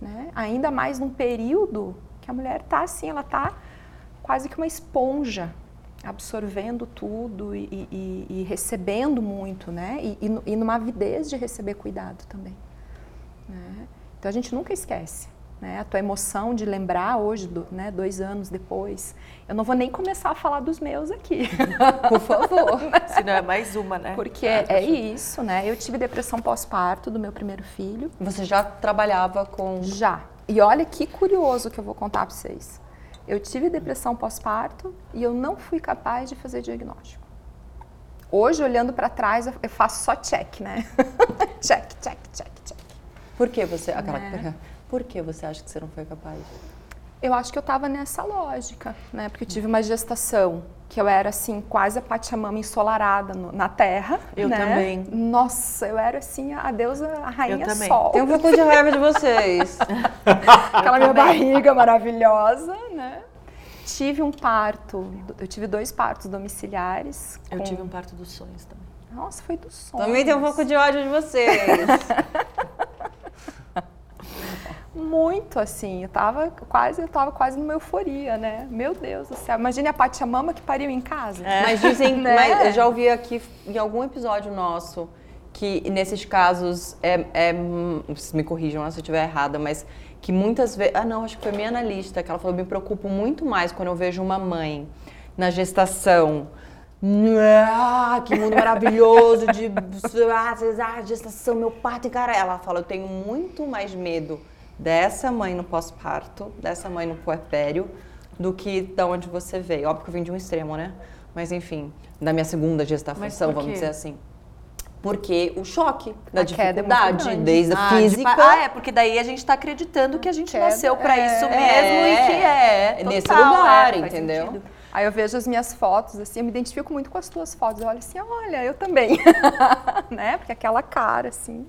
né? ainda mais num período que a mulher está assim, ela está quase que uma esponja, absorvendo tudo e, e- e- recebendo muito, né? E, e numa avidez de receber cuidado também. né? Então a gente nunca esquece. Né? A tua emoção de lembrar hoje, do- né, dois anos depois. Eu não vou nem começar a falar dos meus aqui, por favor. Se não é mais uma, né? Porque é isso, né? Eu tive depressão pós-parto do meu primeiro filho. Você já trabalhava com. Já. E olha que curioso que eu vou contar para vocês. Eu tive depressão pós-parto e eu não fui capaz de fazer diagnóstico. Hoje, olhando para trás, eu eu faço só check, né? check, check, check, check. Por que você. Aquela... Né? Por que você acha que você não foi capaz? Eu acho que eu estava nessa lógica, né? Porque eu tive uma gestação que eu era assim, quase a Pachamama ensolarada no- na terra. Eu né? também. Nossa, eu era assim, a deusa, a rainha também. sol. Tenho um pouco de raiva de vocês. aquela minha barriga maravilhosa, né? Tive um parto, eu tive dois partos domiciliares. Eu com- tive um parto dos sonhos também. Nossa, foi do sonho. Também tenho um pouco de ódio de vocês. Muito assim, eu tava quase, eu tava quase numa euforia, né? Meu Deus do céu. Imagine a Pachamama que pariu em casa. Mas dizem, Né? mas eu já ouvi aqui em algum episódio nosso que nesses casos é, é hum, me corrijam se eu estiver errada, mas que muitas vezes, ah não, acho que foi minha analista que ela falou, me preocupo muito mais quando eu vejo uma mãe na gestação. Ah, que mundo maravilhoso de ah, ah, gestação, meu parto, cara. Ela fala, eu tenho muito mais medo dessa mãe no pós-parto, dessa mãe no puerpério, do que da onde você veio. Óbvio que eu vim de um extremo, né? Mas enfim, da minha segunda gestação, vamos dizer assim. Porque o choque da A é dificuldade, grande. desde a Ah, física. ah, é, porque daí a gente tá acreditando que a gente Queda, nasceu pra é. isso mesmo É, e que é. nesse total, lugar, é, entendeu? sentido. Aí eu vejo as minhas fotos, assim, eu me identifico muito com as tuas fotos. Eu olho assim, olha, eu também. né? Porque aquela cara, assim,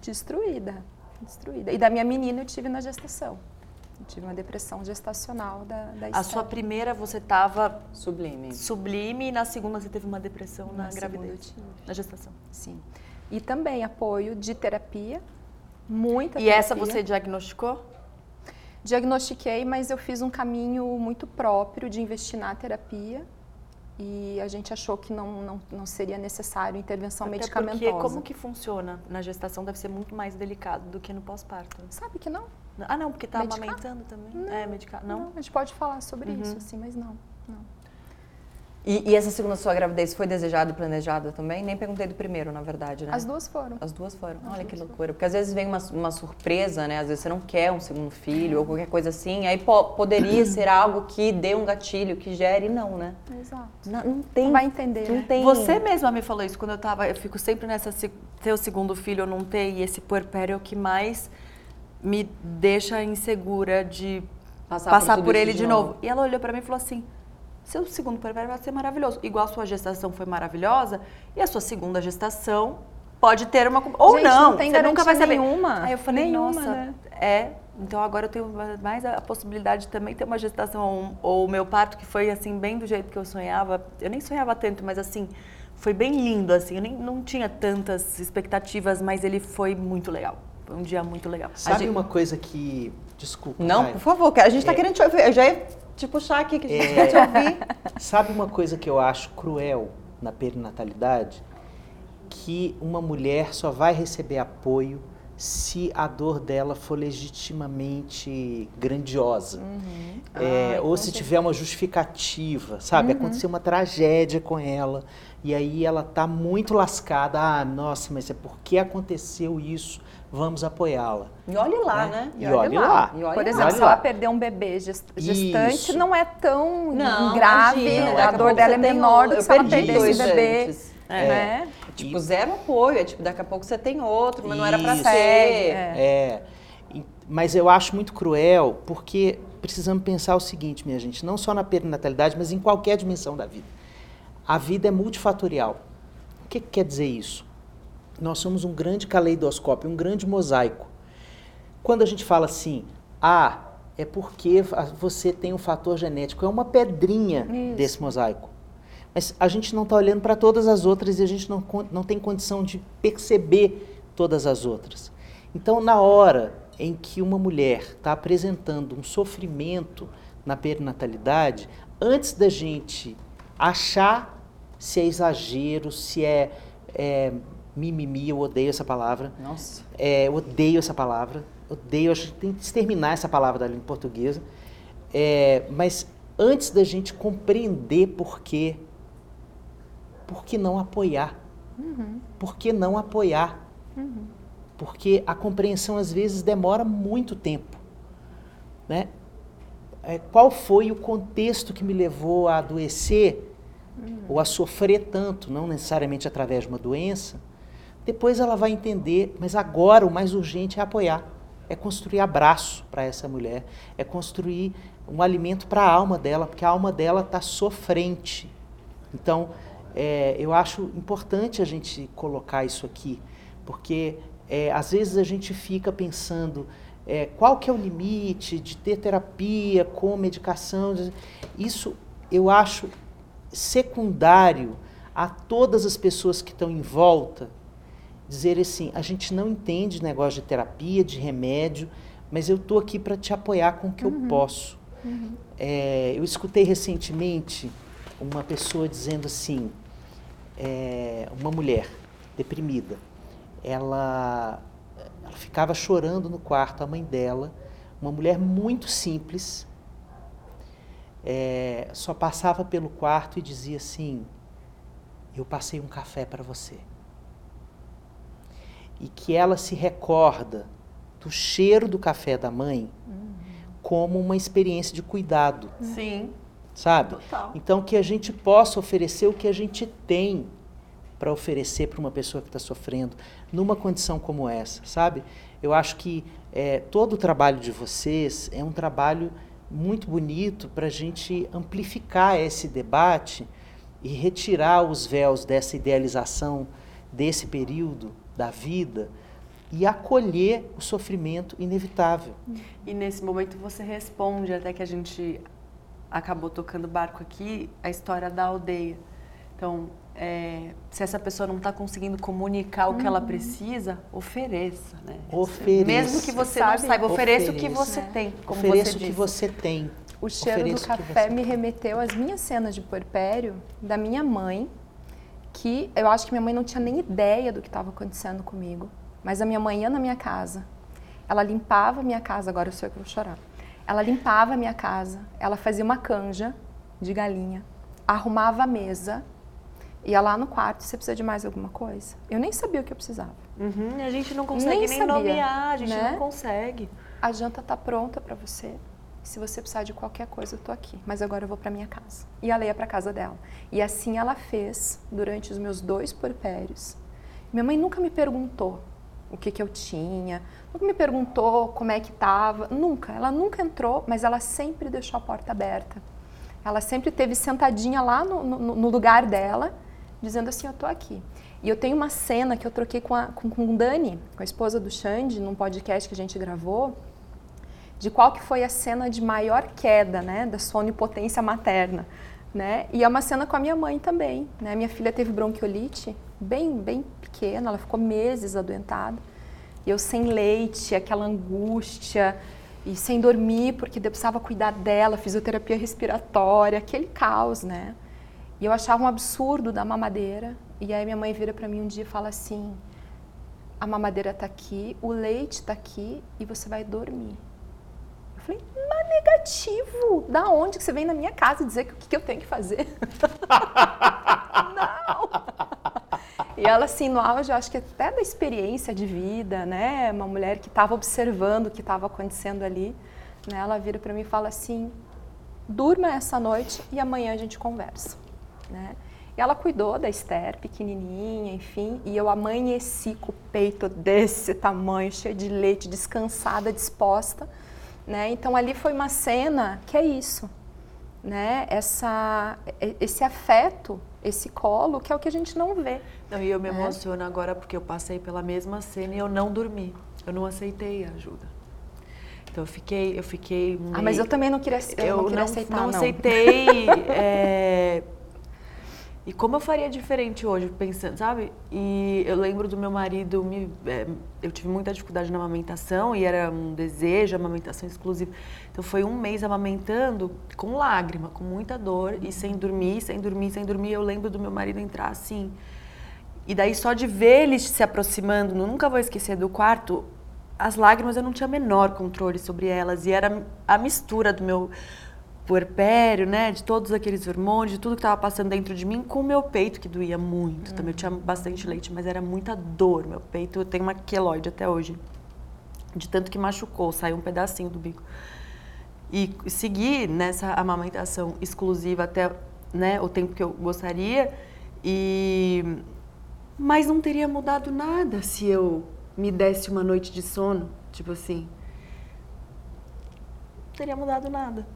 destruída. Destruída. E da minha menina eu tive na gestação. Eu tive uma depressão gestacional da, da A sua primeira você tava Sublime. sublime e na segunda você teve uma depressão na, Na segunda eu gravidez, tive. na gestação. Sim. E também apoio de terapia, muita E essa terapia. você diagnosticou? Diagnostiquei, mas eu fiz um caminho muito próprio de investir na terapia e a gente achou que não, não, não seria necessário intervenção Até medicamentosa. porque como que funciona na gestação deve ser muito mais delicado do que no pós-parto. Sabe que não? Ah, não, porque tá Medicar? amamentando também. É, medicar. Não? A gente pode falar sobre Uhum. isso, assim, mas não. não. E, e essa segunda sua gravidez foi desejada e planejada também? Nem perguntei do primeiro, na verdade, né? As duas foram. As duas foram. As Olha que duas loucura. Porque às vezes vem uma, uma surpresa, né? Às vezes você não quer um segundo filho ou qualquer coisa assim. Aí po- poderia ser algo que dê um gatilho, que gere, não, né? Exato. Não, não tem. Vai entender, Não né? tem. Você mesma me falou isso quando eu tava. Eu fico sempre nessa. se- Ter o segundo filho ou não ter, e esse puerpério é o que mais me deixa insegura de Passar passar, por por, ele de de novo. novo. E ela olhou pra mim e falou assim: seu segundo puerpério vai ser maravilhoso. Igual a sua gestação foi maravilhosa, e a sua segunda gestação pode ter uma. Ou Gente, não, não tem você nunca vai saber. nenhuma. Aí eu falei: Nenhuma, nossa, né? é. Então agora eu tenho mais a possibilidade de também ter uma gestação ou o meu parto que foi assim bem do jeito que eu sonhava. Eu nem sonhava tanto, mas assim foi bem lindo assim. Eu nem não tinha tantas expectativas, mas ele foi muito legal. Foi um dia muito legal. Sabe gente- uma coisa que. Desculpa. Não, vai. por favor, que a gente tá É. querendo te ouvir. Eu já ia te puxar aqui, que a gente É. quer te ouvir. Sabe uma coisa que eu acho cruel na perinatalidade? Que uma mulher só vai receber apoio se a dor dela for legitimamente grandiosa. É, Ai, ou se tiver uma justificativa, sabe? Aconteceu uma tragédia com ela e aí ela tá muito lascada. Ah, nossa, mas é porque aconteceu isso, vamos apoiá-la. E olhe lá, né? né? E olhe lá. E olhe Por lá. exemplo, Olha se lá. ela perder um bebê gest- gestante, Isso. não é tão Não, grave, imagina, daqui a dor dela é menor um- do que eu se ela perdi perder dois esse bebê. antes. Né? Tipo, zero apoio. É tipo, daqui a pouco você tem outro, mas não era pra Isso. ser. É. É, mas eu acho muito cruel porque precisamos pensar o seguinte, minha gente, não só na perinatalidade, mas em qualquer dimensão da vida. A vida é multifatorial. O que, que quer dizer isso? Nós somos um grande caleidoscópio, um grande mosaico. Quando a gente fala assim, ah, é porque você tem um fator genético, é uma pedrinha Isso. desse mosaico. Mas a gente não está olhando para todas as outras e a gente não, não tem condição de perceber todas as outras. Então, na hora em que uma mulher está apresentando um sofrimento na perinatalidade, antes da gente achar se é exagero, se é, é mimimi, eu odeio essa palavra, Nossa. é, eu odeio essa palavra. Odeio, acho que tem que exterminar essa palavra da língua portuguesa. É, mas antes da gente compreender por quê, por que não apoiar? Por que não apoiar? Porque a compreensão às vezes demora muito tempo. Né? É, qual foi o contexto que me levou a adoecer ou a sofrer tanto, não necessariamente através de uma doença? Depois ela vai entender, mas agora o mais urgente é apoiar, é construir abraço para essa mulher, é construir um alimento para a alma dela, porque a alma dela está sofrente. Então, é, eu acho importante a gente colocar isso aqui, porque é, às vezes a gente fica pensando é, qual que é o limite de ter terapia com medicação. Isso eu acho secundário a todas as pessoas que estão em volta dizer assim, a gente não entende negócio de terapia, de remédio, mas eu estou aqui para te apoiar com o que eu posso. É, eu escutei recentemente uma pessoa dizendo assim, é, uma mulher deprimida, ela, ela ficava chorando no quarto, a mãe dela, uma mulher muito simples, é, só passava pelo quarto e dizia assim: Eu passei um café para você. E que ela se recorda do cheiro do café da mãe como uma experiência de cuidado, Sim, sabe? total. Então, que a gente possa oferecer o que a gente tem para oferecer para uma pessoa que está sofrendo numa condição como essa, sabe? Eu acho que é, todo o trabalho de vocês é um trabalho muito bonito para a gente amplificar esse debate e retirar os véus dessa idealização desse período da vida e acolher o sofrimento inevitável. E nesse momento você responde, até que a gente acabou tocando barco aqui, a história da aldeia. Então, é, se essa pessoa não está conseguindo comunicar o que ela precisa, ofereça, né? Ofereça. Mesmo que você Sabe? não saiba, ofereça o que você tem, como Ofereça você o que você tem. O cheiro Ofereça do café você me remeteu às minhas cenas de puerpério da minha mãe, que eu acho que minha mãe não tinha nem ideia do que estava acontecendo comigo. Mas a minha mãe ia na minha casa, ela limpava a minha casa, agora eu sei que eu vou chorar. Ela limpava a minha casa, ela fazia uma canja de galinha, arrumava a mesa, ia lá no quarto, você precisa de mais alguma coisa? Eu nem sabia o que eu precisava. Uhum, a gente não consegue Nem nem, sabia, nomear, a gente né? não consegue. A janta tá pronta para você. Se você precisar de qualquer coisa, eu tô aqui. Mas agora eu vou para minha casa. E ela ia para casa dela. E assim ela fez durante os meus dois porpérios. Minha mãe nunca me perguntou o que que eu tinha, nunca me perguntou como é que tava, nunca. Ela nunca entrou, mas ela sempre deixou a porta aberta. Ela sempre teve sentadinha lá no, no- no lugar dela, dizendo assim, eu tô aqui. E eu tenho uma cena que eu troquei com, a, com, com o Dani, com a esposa do Xande, num podcast que a gente gravou, de qual que foi a cena de maior queda, né, da sua onipotência materna, né? E é uma cena com a minha mãe também, né? Minha filha teve bronquiolite bem, bem pequena, ela ficou meses adoentada. E eu sem leite, aquela angústia e sem dormir porque precisava cuidar dela, fisioterapia respiratória, aquele caos, né? E eu achava um absurdo da mamadeira. E aí minha mãe vira para mim um dia e fala assim: "A mamadeira tá aqui, o leite tá aqui e você vai dormir". Falei, mas negativo! Da onde que você vem na minha casa dizer que o que, que eu tenho que fazer? Não! E ela, assim, no auge, eu acho que até da experiência de vida, né? Uma mulher que estava observando o que estava acontecendo ali, né? Ela vira para mim e fala assim, durma essa noite e amanhã a gente conversa, né? E ela cuidou da Esther, pequenininha, enfim, e eu amanheci com o peito desse tamanho, cheio de leite, descansada, disposta, né? Então ali foi uma cena que é isso, né? Essa, esse afeto, esse colo, que é o que a gente não vê. Não, e eu me É. emociono agora porque eu passei pela mesma cena e eu não dormi. Eu não aceitei a ajuda. Então eu fiquei, eu fiquei. Meio... Ah, mas eu também não queria, eu eu não queria não, aceitar, não não. aceitei. é, E como eu faria diferente hoje, pensando, sabe? E eu lembro do meu marido, me, é, eu tive muita dificuldade na amamentação e era um desejo, amamentação exclusiva. Então foi um mês amamentando com lágrima, com muita dor e sem dormir, sem dormir, sem dormir. Eu lembro do meu marido entrar assim. E daí só de ver ele se aproximando, nunca vou esquecer do quarto, as lágrimas eu não tinha menor controle sobre elas e era a mistura do meu puerpério, né, de todos aqueles hormônios, de tudo que estava passando dentro de mim, com o meu peito que doía muito. Também eu tinha bastante leite, mas era muita dor. Meu peito, eu tenho uma queloide até hoje, de tanto que machucou, saiu um pedacinho do bico. E segui nessa amamentação exclusiva até né, o tempo que eu gostaria e mas não teria mudado nada se eu me desse uma noite de sono, tipo assim. Não teria mudado nada.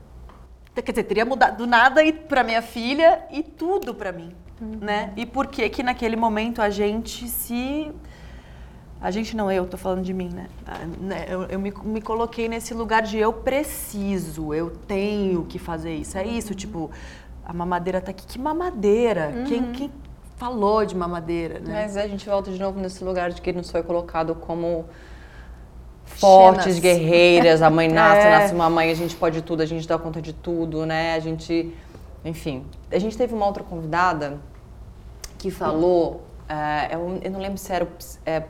Quer dizer, teria mudado nada e para minha filha e tudo para mim, né? E por que que naquele momento a gente se a gente não, eu tô falando de mim, né? Ah, né, Eu, eu me, me coloquei nesse lugar de eu preciso, eu tenho que fazer isso. É isso, tipo, a mamadeira tá aqui. Que mamadeira? Quem, quem falou de mamadeira, né? Mas a gente volta de novo nesse lugar de que nos foi colocado como fortes, Xenas. guerreiras, a mãe nasce, É. nasce uma mãe, a gente pode tudo, a gente dá conta de tudo, né? A gente, enfim. A gente teve uma outra convidada que falou, é, eu, eu não lembro se era o, é,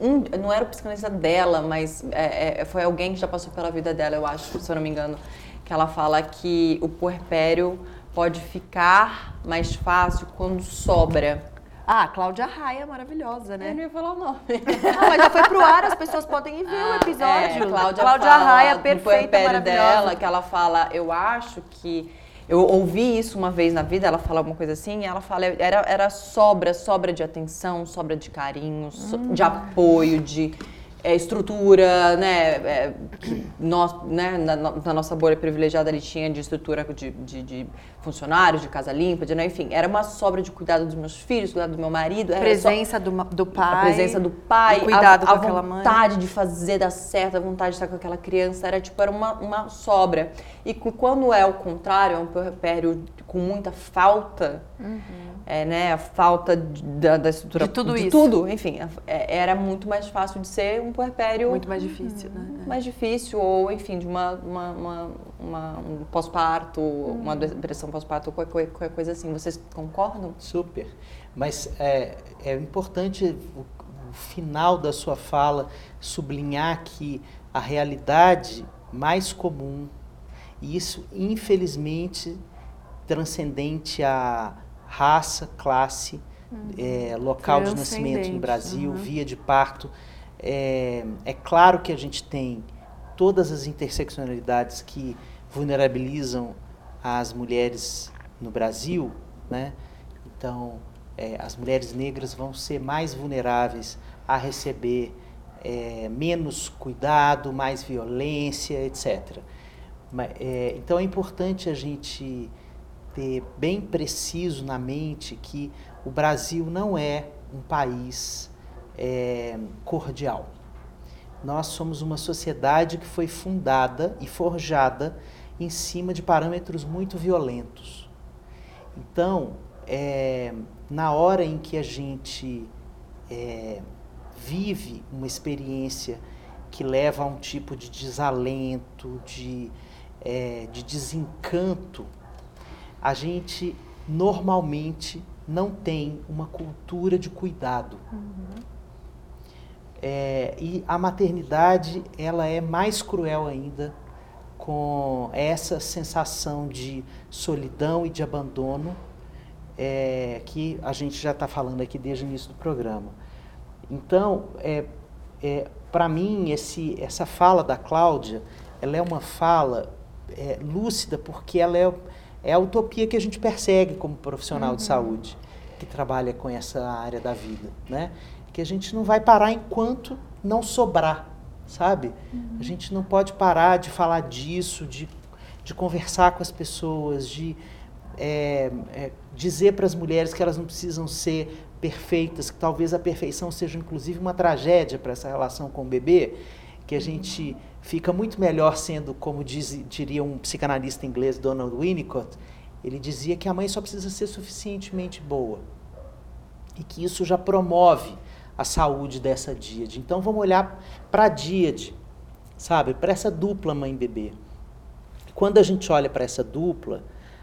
um, não era o psicanalista dela, mas é, é, foi alguém que já passou pela vida dela, eu acho, se eu não me engano, que ela fala que o puerpério pode ficar mais fácil quando sobra. Ah, Cláudia Raia, maravilhosa, né? Eu não ia falar o nome. Não, mas já foi pro ar, as pessoas podem ir ver o episódio. É, Cláudia, Cláudia fala Raia, perfeita, maravilhosa. dela, que ela fala, eu acho que eu ouvi isso uma vez na vida, ela fala alguma coisa assim, e ela fala, era, era sobra, sobra de atenção, sobra de carinho, so- Hum. de apoio, de é, estrutura, né, é, que nós, né, na, na nossa bolha privilegiada ali tinha de estrutura de, de, de funcionários, de casa limpa, de, né, enfim, era uma sobra de cuidado dos meus filhos, cuidado do meu marido, era só- Presença do, do pai. a presença do pai, cuidado a, com a aquela mãe. vontade de fazer dar certo, a vontade de estar com aquela criança, era tipo, era uma, uma sobra. E quando é o contrário, é um puerpério com muita falta, é, né, a falta de- da, da estrutura... De tudo de isso. tudo, enfim, é- era muito mais fácil de ser um puerpério Muito mais difícil, né? mais difícil, ou enfim, de uma, uma, uma- uma- um pós-parto, uma depressão pós-parto, ou qualquer, qualquer coisa assim. Vocês concordam? Super. Mas é, é importante o, o final da sua fala sublinhar que a realidade mais comum, e isso infelizmente transcendente a raça, classe, é, local de nascimento no Brasil, uhum. via de parto. É, é claro que a gente tem todas as interseccionalidades que vulnerabilizam as mulheres no Brasil, né? Então, é, as mulheres negras vão ser mais vulneráveis a receber é, menos cuidado, mais violência, etc. Ma- é, então, é importante a gente ter bem preciso na mente que o Brasil não é um país é, cordial. Nós somos uma sociedade que foi fundada e forjada em cima de parâmetros muito violentos. Então, é, na hora em que a gente é, vive uma experiência que leva a um tipo de desalento, de, é, de desencanto, a gente normalmente não tem uma cultura de cuidado. É, e a maternidade ela é mais cruel ainda com essa sensação de solidão e de abandono é, que a gente já está falando aqui desde o início do programa. Então, é, é, para mim, esse, essa fala da Cláudia, ela é uma fala é, lúcida porque ela é, é a utopia que a gente persegue como profissional de saúde que trabalha com essa área da vida, né? Que a gente não vai parar enquanto não sobrar, sabe? A gente não pode parar de falar disso, de, de conversar com as pessoas, de é, é, dizer para as mulheres que elas não precisam ser perfeitas, que talvez a perfeição seja inclusive uma tragédia para essa relação com o bebê, que que a gente fica muito melhor sendo, como diz, diria um psicanalista inglês, Donald Winnicott, ele dizia que a mãe só precisa ser suficientemente boa e que isso já promove a saúde dessa díade. Então vamos olhar para a díade, sabe, para essa dupla mãe bebê. Quando a gente olha para essa dupla,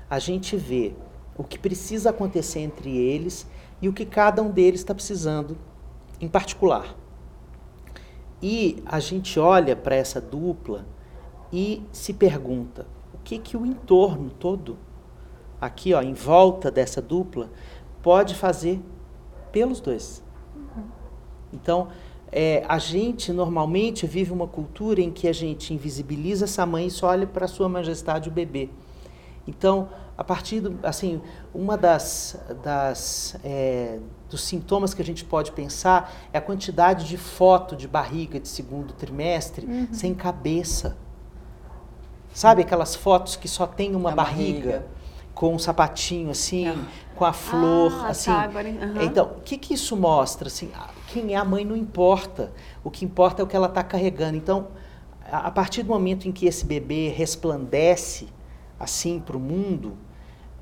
a gente vê o que precisa acontecer entre eles e o que cada um deles está precisando em particular. E a gente olha para essa dupla e se pergunta o que que o entorno todo, aqui ó, em volta dessa dupla, pode fazer pelos dois. Então, é, a gente normalmente vive uma cultura em que a gente invisibiliza essa mãe e só olha para sua majestade o bebê. Então, a partir do, assim, uma das, das é, dos sintomas que a gente pode pensar é a quantidade de foto de barriga de segundo trimestre uhum. sem cabeça. Sabe aquelas fotos que só tem uma barriga, barriga, com um sapatinho assim, ah. com a flor, ah, tá, assim. Tá, agora, uhum. Então, o que, que isso mostra? Assim, quem é a mãe não importa. O que importa é o que ela está carregando. Então, a, partir do momento em que esse bebê resplandece assim para o mundo,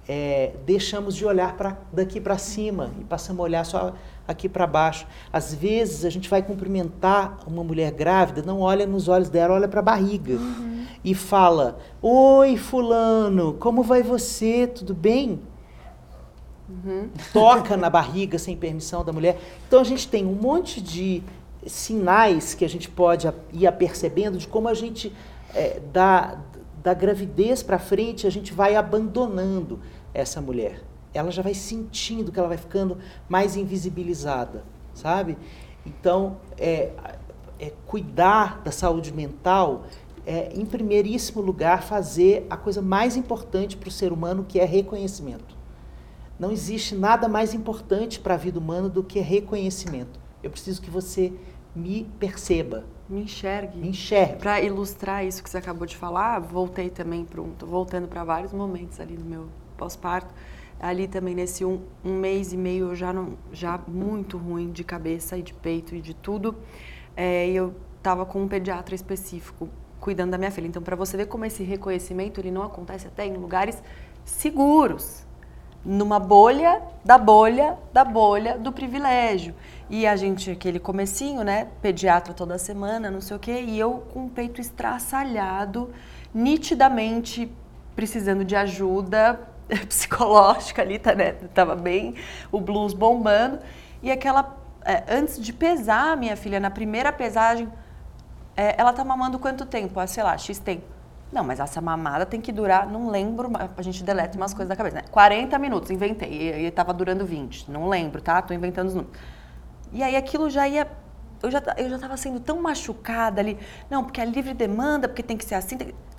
é, deixamos de olhar para daqui para cima e passamos a olhar só aqui para baixo. Às vezes a gente vai cumprimentar uma mulher grávida, não olha nos olhos dela, olha para a barriga uhum. e fala: Oi, Fulano, como vai você? Tudo bem? Uhum. Toca na barriga sem permissão da mulher. Então a gente tem um monte de sinais que a gente pode ir apercebendo de como a gente é, dá da gravidez para frente a gente vai abandonando essa mulher. Ela já vai sentindo que ela vai ficando mais invisibilizada, sabe? Então, é, é cuidar da saúde mental é, em primeiríssimo lugar, fazer a coisa mais importante para o ser humano, que é reconhecimento. Não existe nada mais importante para a vida humana do que reconhecimento. Eu preciso que você me perceba. Me enxergue. Me enxergue. Para ilustrar isso que você acabou de falar, voltei também para um, voltando para vários momentos ali no meu pós-parto. Ali também nesse um, um, mês e meio eu já não, já muito ruim de cabeça e de peito e de tudo. É, eu estava com um pediatra específico cuidando da minha filha. Então, para você ver como esse reconhecimento ele não acontece até em lugares seguros, numa bolha da bolha da bolha do privilégio. E a gente, aquele comecinho, né, pediatra toda semana, não sei o quê, e eu com o peito estraçalhado, nitidamente precisando de ajuda psicológica ali, tá, né? Tava bem o blues bombando. E aquela. É, antes de pesar minha filha, na primeira pesagem, é, ela tá mamando quanto tempo? Ah, sei lá, X tempo. Não, mas essa mamada tem que durar, não lembro, a gente deleta umas coisas da cabeça, né? 40 minutos, inventei, e, e tava durando 20, não lembro, tá? Tô inventando os números. E aí aquilo já ia eu já, eu já tava sendo tão machucada ali. Não, porque é livre demanda, porque tem que ser assim.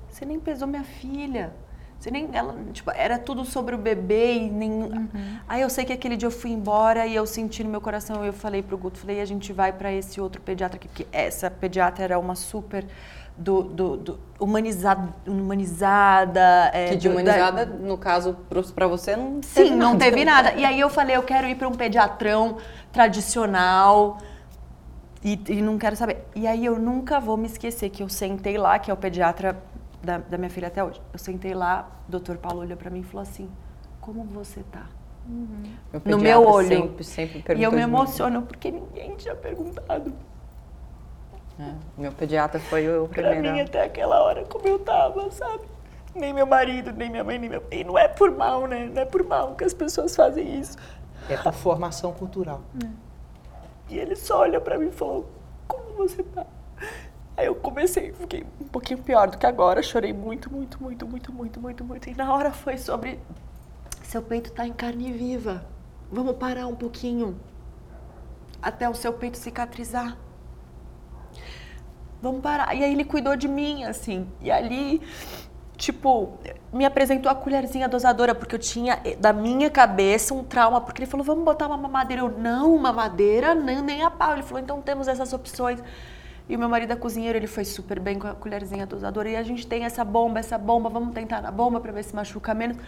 Você nem pesou minha filha. Você nem, ela, tipo, era tudo sobre o bebê e nem. Uhum. Aí eu sei que aquele dia eu fui embora e eu senti no meu coração, eu falei pro Guto, falei, a gente vai para esse outro pediatra aqui, porque essa pediatra era uma super do, do, do humanizada, humanizada. É, que de humanizada, da... no caso, para você não Sim, teve não teve nada. E aí eu falei, eu quero ir para um pediatrão tradicional. E, e, não quero saber. E aí eu nunca vou me esquecer que eu sentei lá, que é o pediatra da, da minha filha até hoje. Eu sentei lá, o doutor Paulo olhou para mim e falou assim: Como você tá? Uhum. Meu no meu olho. Sempre, sempre e eu me emociono porque ninguém tinha perguntado. É, meu pediatra foi o primeiro. Pra mim, até aquela hora, como eu tava, sabe? Nem meu marido, nem minha mãe, nem meu. E não é por mal, né? Não é por mal que as pessoas fazem isso. É por formação cultural. É. E ele só olha pra mim e falou: Como você tá? Aí eu comecei, fiquei um pouquinho pior do que agora, chorei muito, muito, muito, muito, muito, muito, muito. E na hora foi sobre seu peito tá em carne viva. Vamos parar um pouquinho até o seu peito cicatrizar. Vamos parar. E aí ele cuidou de mim, assim. E ali, tipo, me apresentou a colherzinha dosadora, porque eu tinha eh, da minha cabeça um trauma, porque ele falou, vamos botar uma mamadeira. Eu, não, mamadeira, nem, nem a pau. Ele falou, então temos essas opções. E o meu marido é cozinheiro, ele foi super bem com a colherzinha dosadora. E a gente tem essa bomba, essa bomba, vamos tentar na bomba para ver se machuca menos.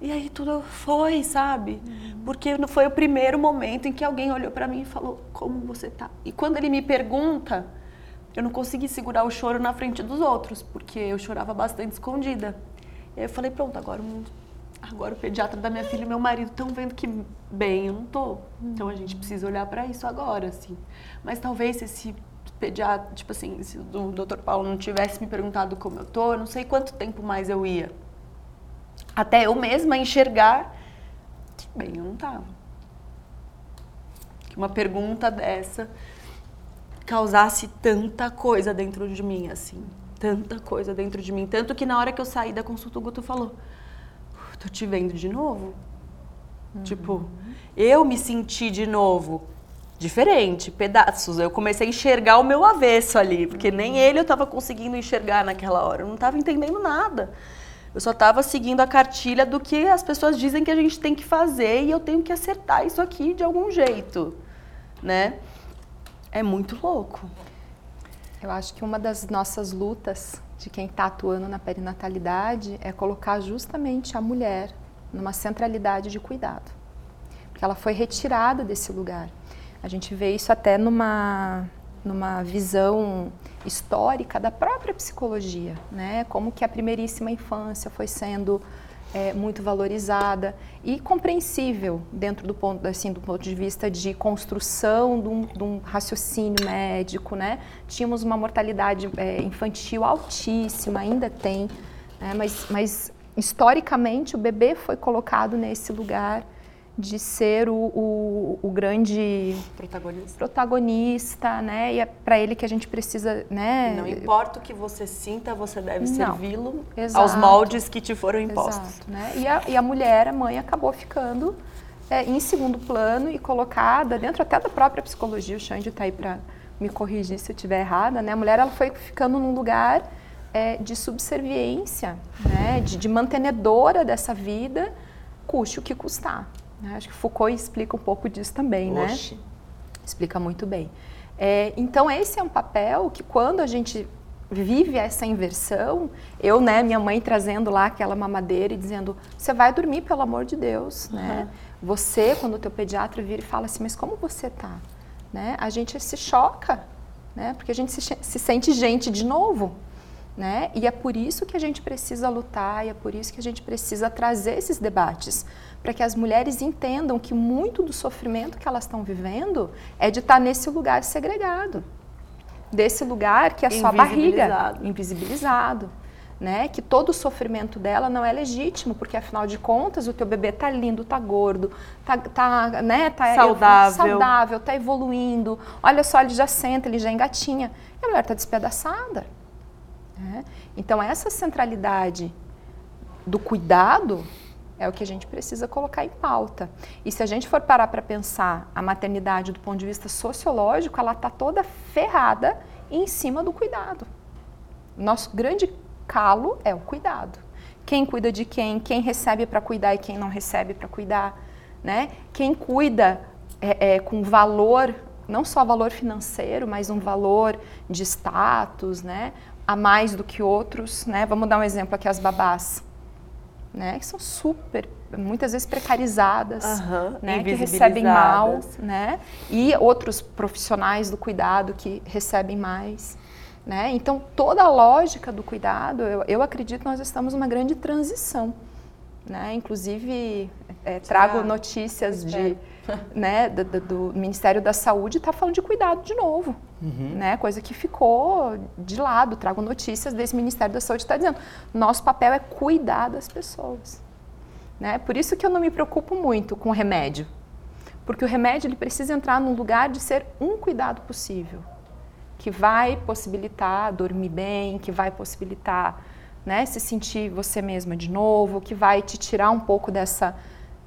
E aí tudo foi, sabe? Uhum. Porque foi o primeiro momento em que alguém olhou para mim e falou: "Como você tá?". E quando ele me pergunta, eu não consegui segurar o choro na frente dos outros, porque eu chorava bastante escondida. E aí eu falei, pronto, agora, o- agora o pediatra da minha filha e meu marido estão vendo que bem eu não tô. Então a gente precisa olhar para isso agora, assim. Mas talvez se esse pediatra, tipo assim, se o Dr. Paulo não tivesse me perguntado como eu tô, eu não sei quanto tempo mais eu ia. Até eu mesma enxergar que bem eu não tava. Que uma pergunta dessa causasse tanta coisa dentro de mim, assim. Tanta coisa dentro de mim. Tanto que na hora que eu saí da consulta, o Guto falou: "Uf, tô te vendo de novo. Tipo, eu me senti de novo diferente, pedaços. Eu comecei a enxergar o meu avesso ali, porque nem ele eu tava conseguindo enxergar naquela hora. Eu não tava entendendo nada. Eu só tava seguindo a cartilha do que as pessoas dizem que a gente tem que fazer e eu tenho que acertar isso aqui de algum jeito, né? É muito louco. Eu acho que uma das nossas lutas de quem está atuando na perinatalidade é colocar justamente a mulher numa centralidade de cuidado. Porque ela foi retirada desse lugar. A gente vê isso até numa, numa visão histórica da própria psicologia, né? Como que a primeiríssima infância foi sendo é, muito valorizada e compreensível dentro do ponto, assim, do ponto de vista de construção de um, de um raciocínio médico, né? Tínhamos uma mortalidade é, infantil altíssima, ainda tem, né? mas, mas historicamente o bebê foi colocado nesse lugar de ser o, o, o grande Protagonista. protagonista, né? E é para ele que a gente precisa, né? Não importa o que você sinta, você deve servi-lo aos moldes que te foram impostos. Exato, né? e, a, e a mulher, a mãe, acabou ficando é, em segundo plano e colocada dentro até da própria psicologia. O Xande está aí para me corrigir se eu estiver errada. Né? A mulher ela foi ficando num lugar é, de subserviência, né? de, de mantenedora dessa vida, custe o que custar. Né? Acho que Foucault explica um pouco disso também, né? Oxe. Explica muito bem. É, então, esse é um papel que, quando a gente vive essa inversão, eu, né, minha mãe trazendo lá aquela mamadeira e dizendo: você vai dormir, pelo amor de Deus, né? Você, quando o teu pediatra vira e fala assim, mas como você tá? Né? A gente se choca, né? Porque a gente se, se sente gente de novo. Né? E é por isso que a gente precisa lutar, e é por isso que a gente precisa trazer esses debates, para que as mulheres entendam que muito do sofrimento que elas estão vivendo é de estar nesse lugar segregado, desse lugar que é só barriga, Invisibilizado. invisibilizado. Né? Que todo o sofrimento dela não é legítimo, porque afinal de contas o teu bebê tá lindo, tá gordo, tá, tá, né, tá Saudável. saudável, tá evoluindo. Olha só, ele já senta, ele já engatinha. E a mulher tá despedaçada. né? Então essa centralidade do cuidado é o que a gente precisa colocar em pauta. E se a gente for parar para pensar a maternidade do ponto de vista sociológico, ela está toda ferrada em cima do cuidado. Nosso grande calo é o cuidado. Quem cuida de quem, quem recebe para cuidar e quem não recebe para cuidar, né? Quem cuida é, é, com valor, não só valor financeiro, mas um valor de status, né? A mais do que outros, né? Vamos dar um exemplo aqui as babás, né? Que são super, muitas vezes precarizadas, Aham, né? Que recebem mal, né? E outros profissionais do cuidado que recebem mais. Né? Então, toda a lógica do cuidado, eu, eu acredito que nós estamos numa grande transição. Né? Inclusive, é, trago notícias de, né, do, do- Ministério da Saúde, está falando de cuidado de novo. Né? Coisa que ficou de lado. Trago notícias desse Ministério da Saúde, está dizendo nosso papel é cuidar das pessoas. Né? Por isso que eu não me preocupo muito com o remédio. Porque o remédio ele precisa entrar num lugar de ser um cuidado possível que vai possibilitar dormir bem, que vai possibilitar né, se sentir você mesma de novo, que vai te tirar um pouco dessa,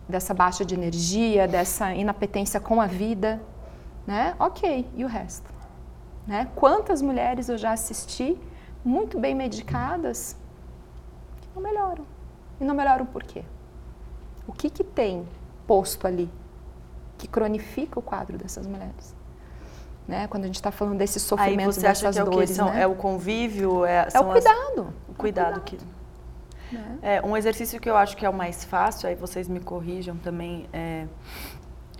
dessa baixa de energia, dessa inapetência com a vida. Né? Ok, e o resto? Né? Quantas mulheres eu já assisti muito bem medicadas que não melhoram? E não melhoram por quê? O que, que tem posto ali que cronifica o quadro dessas mulheres? Né? Quando a gente está falando desse Aí sofrimento, você acha dessas que é o quê? dores, São- né? É o convívio? É, É o as- cuidado. o cuidado que... né? É, um exercício que eu acho que é o mais fácil, aí vocês me corrijam também, é,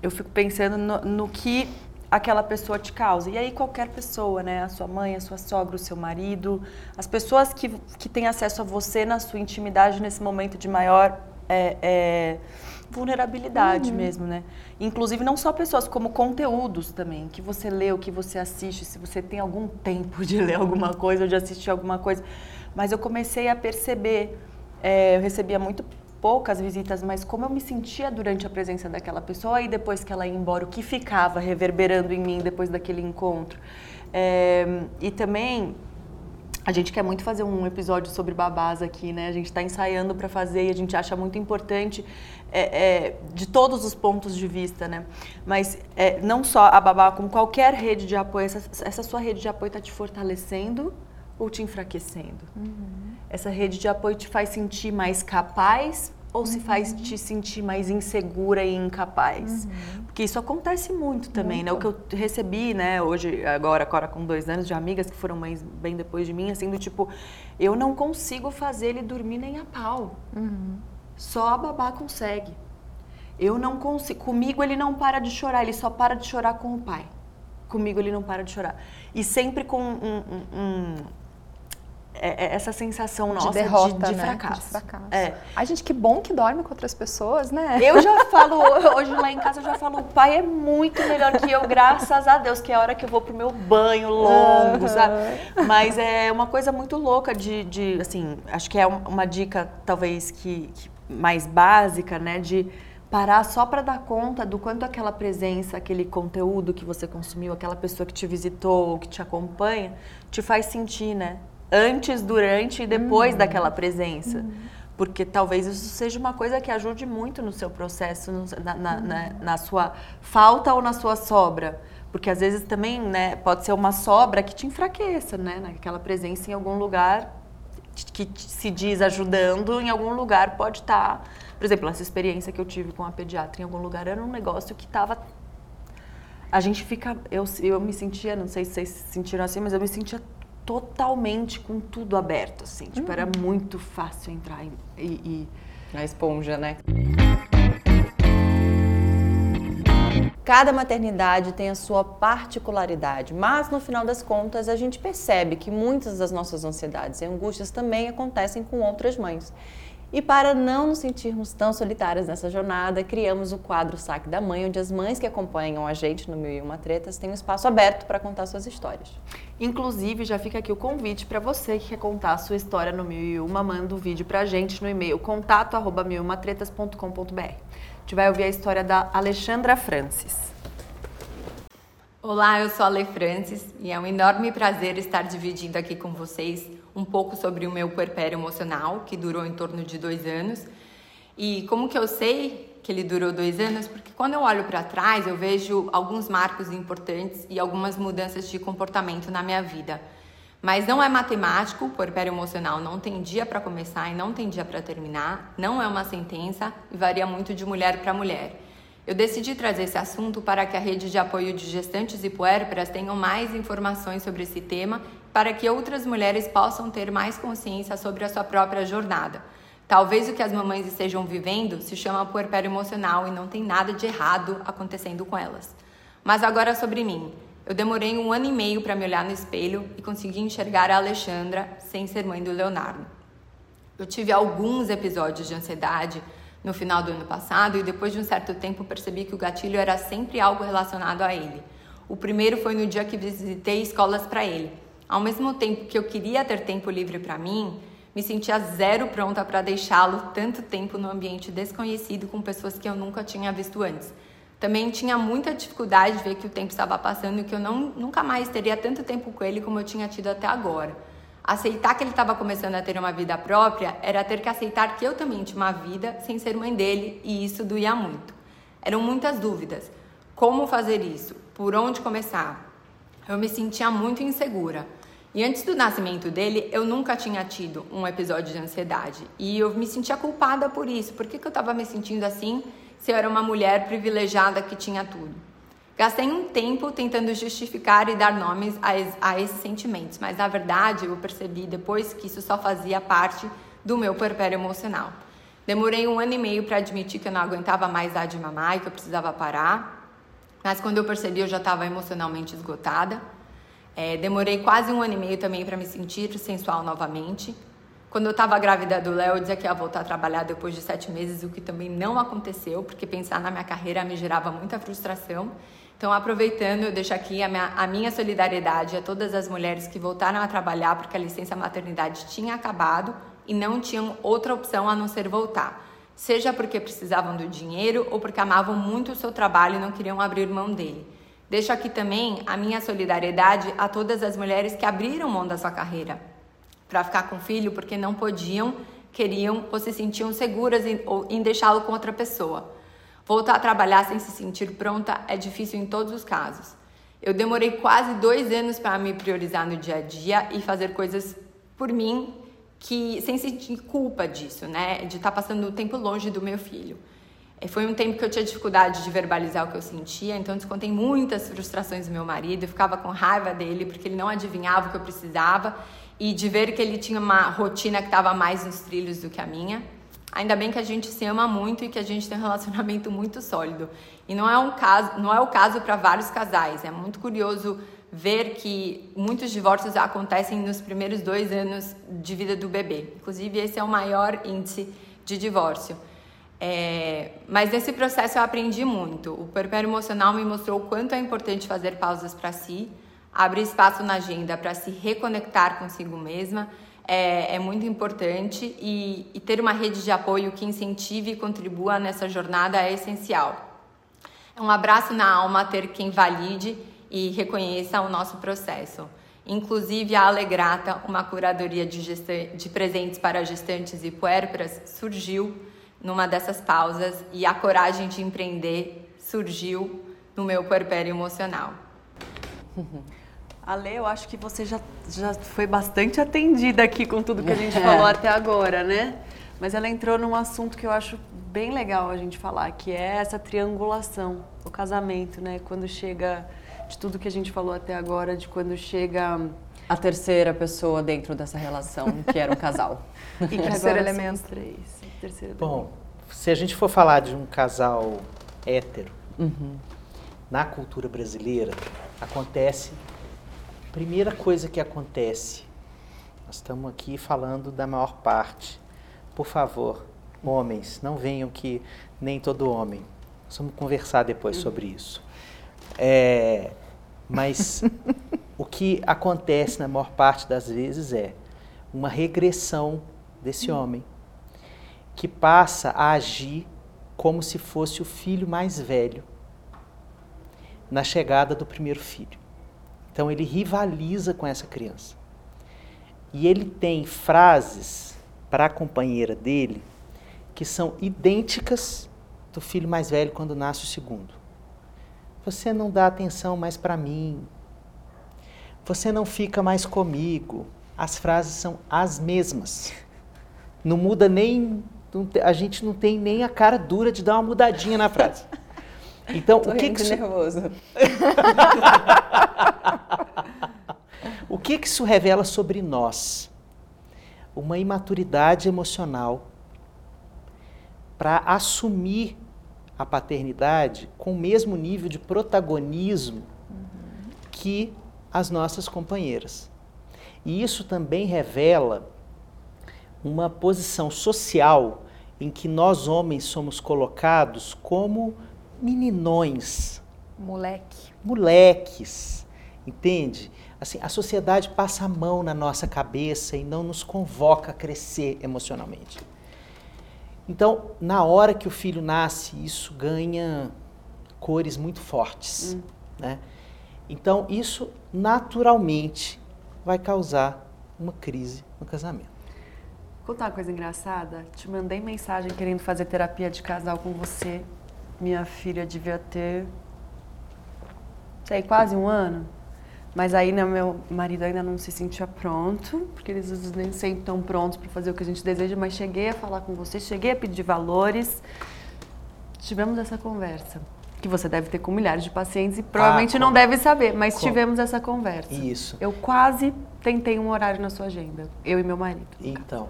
eu fico pensando no, no que aquela pessoa te causa. E aí qualquer pessoa, né? A sua mãe, a sua sogra, o seu marido, as pessoas que, que têm acesso a você na sua intimidade nesse momento de maior é, é, vulnerabilidade Uhum. mesmo, né? Inclusive não só pessoas, como conteúdos também, que você lê, o que você assiste, se você tem algum tempo de ler alguma coisa ou de assistir alguma coisa. Mas eu comecei a perceber, é, eu recebia muito poucas visitas, mas como eu me sentia durante a presença daquela pessoa e depois que ela ia embora, o que ficava reverberando em mim depois daquele encontro. É, e também a gente quer muito fazer um episódio sobre babás aqui, né? A gente está ensaiando para fazer e a gente acha muito importante é, é, de todos os pontos de vista, né? Mas é, não só a babá, como qualquer rede de apoio, essa, essa sua rede de apoio está te fortalecendo ou te enfraquecendo? Essa rede de apoio te faz sentir mais capaz ou se faz te sentir mais insegura e incapaz? Porque isso acontece muito também, né? O que eu recebi, né, hoje, agora, agora com dois anos, de amigas que foram mães bem depois de mim, assim, do tipo, eu não consigo fazer ele dormir nem a pau. Só a babá consegue. Eu não consigo. Comigo ele não para de chorar, ele só para de chorar com o pai. Comigo ele não para de chorar. E sempre com um- um- um- essa sensação nossa de derrota, de, de né? fracasso. De fracasso. É. Ai, gente, que bom que dorme com outras pessoas, né? Eu já falo, hoje lá em casa eu já falo, o pai é muito melhor que eu, graças a Deus, que é a hora que eu vou pro meu banho longo, sabe? Mas é uma coisa muito louca de, de assim, acho que é um- uma dica talvez que, que mais básica, né, de parar só para dar conta do quanto aquela presença, aquele conteúdo que você consumiu, aquela pessoa que te visitou, que te acompanha, te faz sentir, né? Antes, durante e depois daquela presença. Porque talvez isso seja uma coisa que ajude muito no seu processo, na, na- na- na sua falta ou na sua sobra. Porque às vezes também né, pode ser uma sobra que te enfraqueça, né? Naquela presença em algum lugar que se diz ajudando, em algum lugar pode estar. Por exemplo, essa experiência que eu tive com a pediatra em algum lugar era um negócio que estava. A gente fica. Eu, eu me sentia, não sei se vocês se sentiram assim, mas eu me sentia totalmente com tudo aberto, assim. Tipo, era muito fácil entrar e- e- e A esponja, né? Cada maternidade tem a sua particularidade, mas no final das contas a gente percebe que muitas das nossas ansiedades e angústias também acontecem com outras mães. E para não nos sentirmos tão solitárias nessa jornada, criamos o quadro Saque da Mãe, onde as mães que acompanham a gente no Mil e Uma Tretas têm um espaço aberto para contar suas histórias. Inclusive, já fica aqui o convite para você que quer contar a sua história no Mil e Uma, manda o vídeo pra gente no e-mail contato arroba milumatretas.com.br. A gente vai ouvir a história da Alexandra Francis. Olá, eu sou a Le Francis e é um enorme prazer estar dividindo aqui com vocês um pouco sobre o meu puerpério emocional, que durou em torno de dois anos. E como que eu sei que ele durou dois anos? Porque quando eu olho para trás, eu vejo alguns marcos importantes e algumas mudanças de comportamento na minha vida. Mas não é matemático, o puerpério emocional não tem dia para começar e não tem dia para terminar, não é uma sentença e varia muito de mulher para mulher. Eu decidi trazer esse assunto para que a rede de apoio de gestantes e puérperas tenham mais informações sobre esse tema, para que outras mulheres possam ter mais consciência sobre a sua própria jornada. Talvez o que as mamães estejam vivendo se chama puerpério emocional e não tem nada de errado acontecendo com elas. Mas agora sobre mim. Eu demorei um ano e meio para me olhar no espelho e conseguir enxergar a Alexandra sem ser mãe do Leonardo. Eu tive alguns episódios de ansiedade no final do ano passado e depois de um certo tempo percebi que o gatilho era sempre algo relacionado a ele. O primeiro foi no dia que visitei escolas para ele. Ao mesmo tempo que eu queria ter tempo livre para mim, me sentia zero pronta para deixá-lo tanto tempo no ambiente desconhecido com pessoas que eu nunca tinha visto antes. Também tinha muita dificuldade de ver que o tempo estava passando e que eu não, nunca mais teria tanto tempo com ele como eu tinha tido até agora. Aceitar que ele estava começando a ter uma vida própria era ter que aceitar que eu também tinha uma vida sem ser mãe dele e isso doía muito. Eram muitas dúvidas. Como fazer isso? Por onde começar? Eu me sentia muito insegura. E antes do nascimento dele, eu nunca tinha tido um episódio de ansiedade. E eu me sentia culpada por isso. Por que, que eu estava me sentindo assim se eu era uma mulher privilegiada que tinha tudo? Gastei um tempo tentando justificar e dar nomes a, a esses sentimentos, mas na verdade eu percebi depois que isso só fazia parte do meu puerpério emocional. Demorei um ano e meio para admitir que eu não aguentava mais dar de mamar e que eu precisava parar. Mas quando eu percebi, eu já estava emocionalmente esgotada. É, demorei quase um ano e meio também para me sentir sensual novamente. Quando eu estava grávida do Léo, eu dizia que ia voltar a trabalhar depois de sete meses, o que também não aconteceu, porque pensar na minha carreira me gerava muita frustração. Então, aproveitando, eu deixo aqui a minha, a minha solidariedade a todas as mulheres que voltaram a trabalhar porque a licença maternidade tinha acabado e não tinham outra opção a não ser voltar. Seja porque precisavam do dinheiro ou porque amavam muito o seu trabalho e não queriam abrir mão dele. Deixo aqui também a minha solidariedade a todas as mulheres que abriram mão da sua carreira para ficar com o filho porque não podiam, queriam ou se sentiam seguras em, em deixá-lo com outra pessoa. Voltar a trabalhar sem se sentir pronta é difícil em todos os casos. Eu demorei quase dois anos para me priorizar no dia a dia e fazer coisas por mim que sem sentir culpa disso, né? De estar tá passando o tempo longe do meu filho. É, foi um tempo que eu tinha dificuldade de verbalizar o que eu sentia, então descontei muitas frustrações do meu marido, eu ficava com raiva dele porque ele não adivinhava o que eu precisava e de ver que ele tinha uma rotina que estava mais nos trilhos do que a minha. Ainda bem que a gente se ama muito e que a gente tem um relacionamento muito sólido. E não é um caso, não é o caso para vários casais. É muito curioso ver que muitos divórcios acontecem nos primeiros dois anos de vida do bebê. Inclusive esse é o maior índice de divórcio. É, mas nesse processo eu aprendi muito. O puerpério emocional me mostrou o quanto é importante fazer pausas para si, abrir espaço na agenda para se reconectar consigo mesma é, é muito importante e, e ter uma rede de apoio que incentive e contribua nessa jornada é essencial. É um abraço na alma ter quem valide e reconheça o nosso processo. Inclusive, a Alegrata, uma curadoria de, de presentes para gestantes e puérperas, surgiu numa dessas pausas e a coragem de empreender surgiu no meu puerpério emocional. Ale, eu acho que você já, já foi bastante atendida aqui com tudo que a gente falou até agora, né? Mas ela entrou num assunto que eu acho bem legal a gente falar, que é essa triangulação, o casamento, né? Quando chega de tudo que a gente falou até agora, de quando chega a terceira pessoa dentro dessa relação, que era um casal. e que terceiro elemento. Três. Terceiro Bom, elemento. se a gente for falar de um casal hétero, uhum. na cultura brasileira acontece Primeira coisa que acontece, nós estamos aqui falando da maior parte. Por favor, homens, não venham que nem todo homem. Nós vamos conversar depois sobre isso. É, mas o que acontece na maior parte das vezes é uma regressão desse homem que passa a agir como se fosse o filho mais velho na chegada do primeiro filho. Então ele rivaliza com essa criança. E ele tem frases para a companheira dele que são idênticas do filho mais velho quando nasce o segundo. Você não dá atenção mais para mim. Você não fica mais comigo. As frases são as mesmas. Não muda nem. a gente não tem nem a cara dura de dar uma mudadinha na frase. Então, Tô o que que isso... nervoso. o que que isso revela sobre nós? Uma imaturidade emocional para assumir a paternidade com o mesmo nível de protagonismo uhum. que as nossas companheiras. E isso também revela uma posição social em que nós homens somos colocados como meninões. Moleque. Moleques, entende? Assim, a sociedade passa a mão na nossa cabeça e não nos convoca a crescer emocionalmente. Então, na hora que o filho nasce, isso ganha cores muito fortes, hum. né? Então, isso naturalmente vai causar uma crise no casamento. Vou contar uma coisa engraçada. Te mandei mensagem querendo fazer terapia de casal com você minha filha devia ter, sei, quase um ano. Mas aí né, meu marido ainda não se sentia pronto, porque eles às vezes nem sempre estão prontos para fazer o que a gente deseja, mas cheguei a falar com você, cheguei a pedir valores. Tivemos essa conversa, que você deve ter com milhares de pacientes e provavelmente ah, não deve saber, mas como? tivemos essa conversa. Isso. Eu quase tentei um horário na sua agenda, eu e meu marido. Então,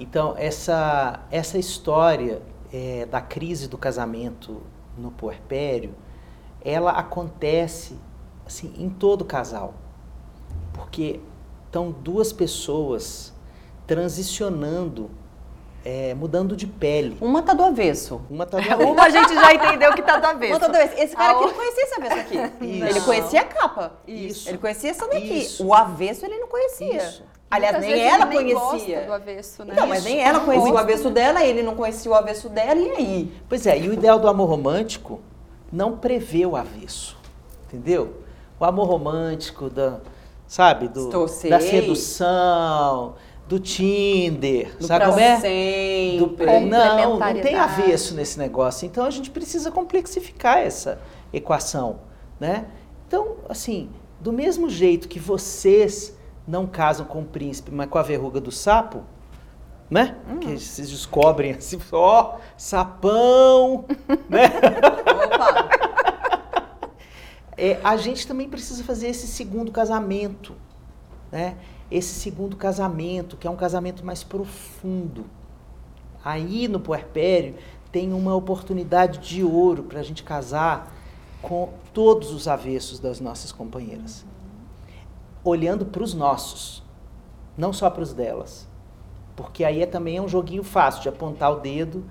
então essa, essa história é, da crise do casamento no puerpério ela acontece assim em todo casal. Porque estão duas pessoas transicionando, é, mudando de pele. Uma tá do avesso. Uma tá do Uma a gente já entendeu que tá da vez. Uma tá do avesso. Esse cara A aqui o- não conhecia esse avesso aqui. Isso. Ele conhecia a capa. Isso. Ele conhecia essa daqui. Isso. O avesso ele não conhecia. Isso. Aliás, Muitas nem vezes ela ele nem conhecia. gosta do avesso, né? Não, mas nem ela conhecia o avesso dela, ele não conhecia o avesso dela, e aí? Pois é, e o ideal do amor romântico não prevê o avesso, entendeu? O amor romântico da, sabe, do, Estou da sedução, do Tinder, Do sabe como é? sempre. Do- não, não tem avesso nesse negócio. Então a gente precisa complexificar essa equação, né? Então, assim, do mesmo jeito que vocês não casam com o príncipe, mas com a verruga do sapo, né? Hum. Que vocês descobrem assim, ó, sapão, né? Opa! É, a gente também precisa fazer esse segundo casamento, né? Esse segundo casamento, que é um casamento mais profundo. Aí no puerpério tem uma oportunidade de ouro para a gente casar com todos os avessos das nossas companheiras, olhando para os nossos, não só para os delas, porque aí é também é um joguinho fácil de apontar o dedo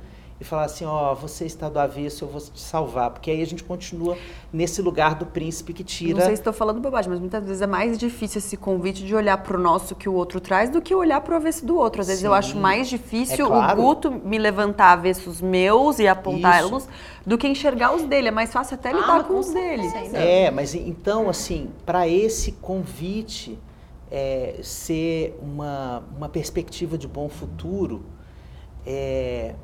e falar assim, ó, você está do avesso, eu vou te salvar, porque aí a gente continua nesse lugar do príncipe que tira. Não sei se estou falando bobagem, mas muitas vezes é mais difícil esse convite de olhar pro nosso que o outro traz do que olhar pro avesso do outro. Às vezes eu Sim, acho mais difícil é claro. o Guto me levantar avessos meus e apontá-los do que enxergar os dele. É mais fácil até lidar Ah, com com os dele. É, mas então, assim, para esse convite é, ser uma, uma perspectiva de bom futuro, é,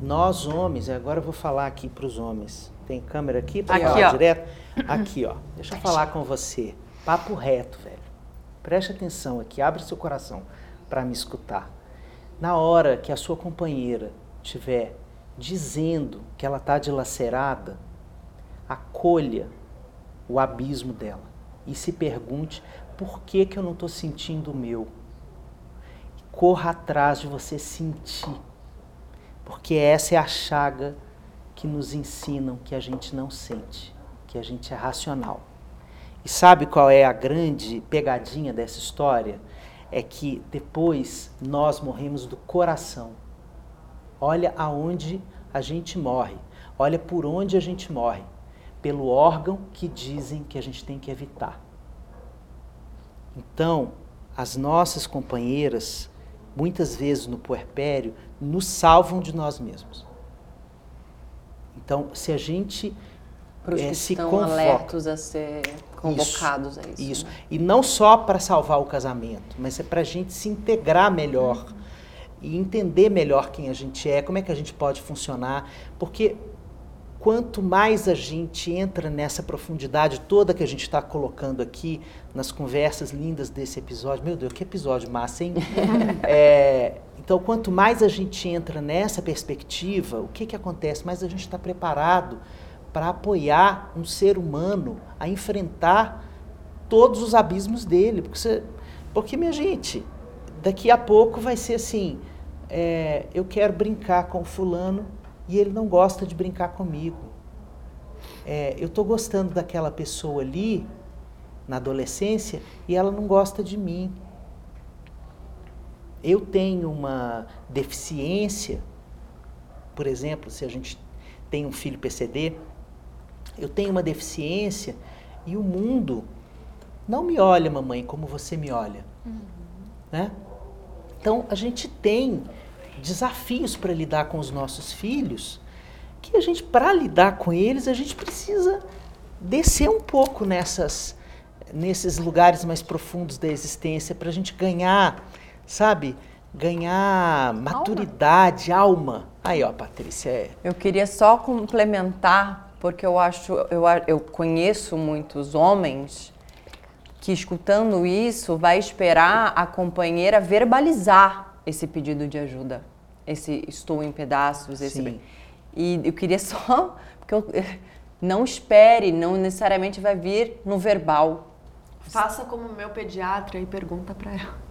nós homens, agora eu vou falar aqui para os homens. Tem câmera aqui para falar ó. direto? Aqui, ó. Deixa eu falar com você. Papo reto, velho. Preste atenção aqui, abre seu coração para me escutar. Na hora que a sua companheira estiver dizendo que ela está dilacerada, acolha o abismo dela e se pergunte por que, que eu não estou sentindo o meu. Corra atrás de você sentir, porque essa é a chaga que nos ensinam que a gente não sente, que a gente é racional. E sabe qual é a grande pegadinha dessa história? É que depois nós morremos do coração. Olha aonde a gente morre. Olha por onde a gente morre. Pelo órgão que dizem que a gente tem que evitar. Então, as nossas companheiras, muitas vezes no puerpério, nos salvam de nós mesmos. Então, se a gente Para os eh, que se estão convoca alertos a ser convocados a isso. isso. né? E não só para salvar o casamento, mas é para a gente se integrar melhor e entender melhor quem a gente é, como é que a gente pode funcionar. Porque quanto mais a gente entra nessa profundidade toda que a gente está colocando aqui nas conversas lindas desse episódio, meu Deus, que episódio massa, hein? É, então, quanto mais a gente entra nessa perspectiva, o que, que acontece? Mais a gente está preparado para apoiar um ser humano a enfrentar todos os abismos dele. Porque, você- porque minha gente, daqui a pouco vai ser assim: é, eu quero brincar com o fulano e ele não gosta de brincar comigo. É, eu estou gostando daquela pessoa ali na adolescência e ela não gosta de mim. Eu tenho uma deficiência, por exemplo, se a gente tem um filho PCD, eu tenho uma deficiência e o mundo não me olha, mamãe, como você me olha. Né? Então, a gente tem desafios para lidar com os nossos filhos, que a gente, para lidar com eles, a gente precisa descer um pouco nessas, nesses lugares mais profundos da existência, para a gente ganhar, sabe? Ganhar maturidade, alma. Aí, ó, Patrícia, é. Eu queria só complementar, porque eu acho, eu, eu conheço muitos homens que escutando isso vai esperar a companheira verbalizar esse pedido de ajuda, esse estou em pedaços, esse Sim. e eu queria só porque eu, não espere, não necessariamente vai vir no verbal. Faça como meu pediatra e pergunta pra ela.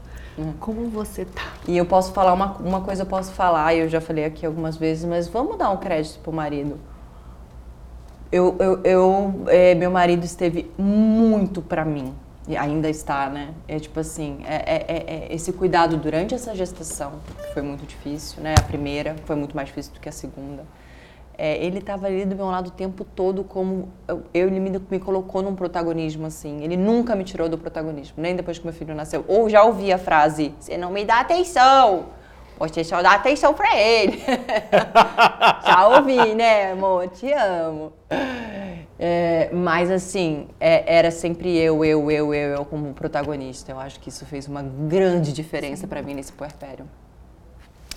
Como você tá? E eu posso falar uma, uma coisa, eu posso falar, e eu já falei aqui algumas vezes, mas vamos dar um crédito pro marido. Eu, eu, eu é, meu marido esteve muito pra mim. E ainda está, né? É tipo assim, é, é, é- é esse cuidado durante essa gestação, que foi muito difícil, né? A primeira foi muito mais difícil do que a segunda. É, ele estava ali do meu lado o tempo todo como eu, eu- ele me, me colocou num protagonismo assim. Ele nunca me tirou do protagonismo, nem depois que meu filho nasceu. Ou já ouvi a frase: "Você não me dá atenção". Você só dá atenção pra ele. já ouvi, né, amor? Te amo. É, mas assim, é- era sempre eu, eu, eu, eu, eu como protagonista. Eu acho que isso fez uma grande diferença pra mim nesse puerpério.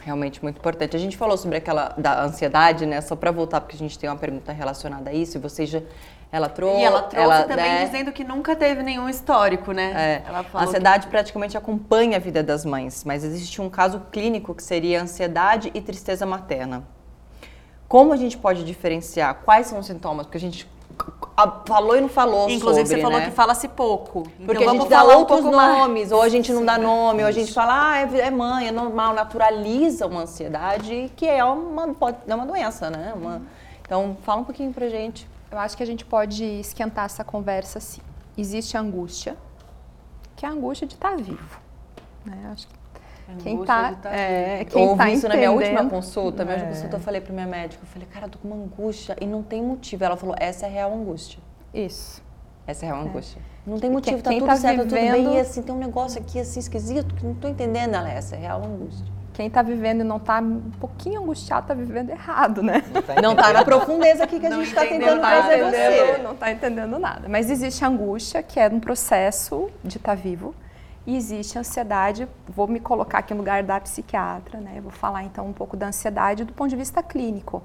Realmente muito importante. A gente falou sobre aquela da ansiedade, né? Só pra voltar, porque a gente tem uma pergunta relacionada a isso. E vocês já. Ela trouxe. E ela trouxe também né? dizendo que nunca teve nenhum histórico, né? É, Ela a ansiedade praticamente acompanha a vida das mães, mas existe um caso clínico que seria ansiedade e tristeza materna. Como a gente pode diferenciar? Quais são os sintomas? Porque a gente falou e não falou. Inclusive, sobre, você falou né? que fala-se pouco. Então, Porque a vamos gente dá falar um outros mais. nomes, ou a gente não dá nome, ou a gente fala, ah, é é mãe, é normal, naturaliza uma ansiedade, que é uma, pode, é uma doença, né? Uma- então, fala um pouquinho pra gente. Eu acho que a gente pode esquentar essa conversa assim. Existe a angústia, que é a angústia de estar vivo. Né? Acho que quem está de tá é, Eu quem ouvi tá isso na minha última entendendo- consulta. Minha última É. consulta eu falei pra minha médica, eu falei, cara, eu tô com uma angústia e não tem motivo. Ela falou, essa é a real angústia. Isso. Essa é a real angústia. Não tem motivo, Quem- tá quem tudo tá certo, tá tudo vivendo- bem. E assim, tem um negócio aqui assim esquisito que não tô entendendo. Ela, essa é a real angústia. Quem está vivendo e não está um pouquinho angustiado está vivendo errado, né? Não tá na profundeza aqui que a Não gente tá entendeu tentando trazer você. não está entendendo nada. Mas existe a angústia, que é um processo de estar vivo, e existe ansiedade. Vou me colocar aqui no lugar da psiquiatra, né? Vou falar então um pouco da ansiedade do ponto de vista clínico,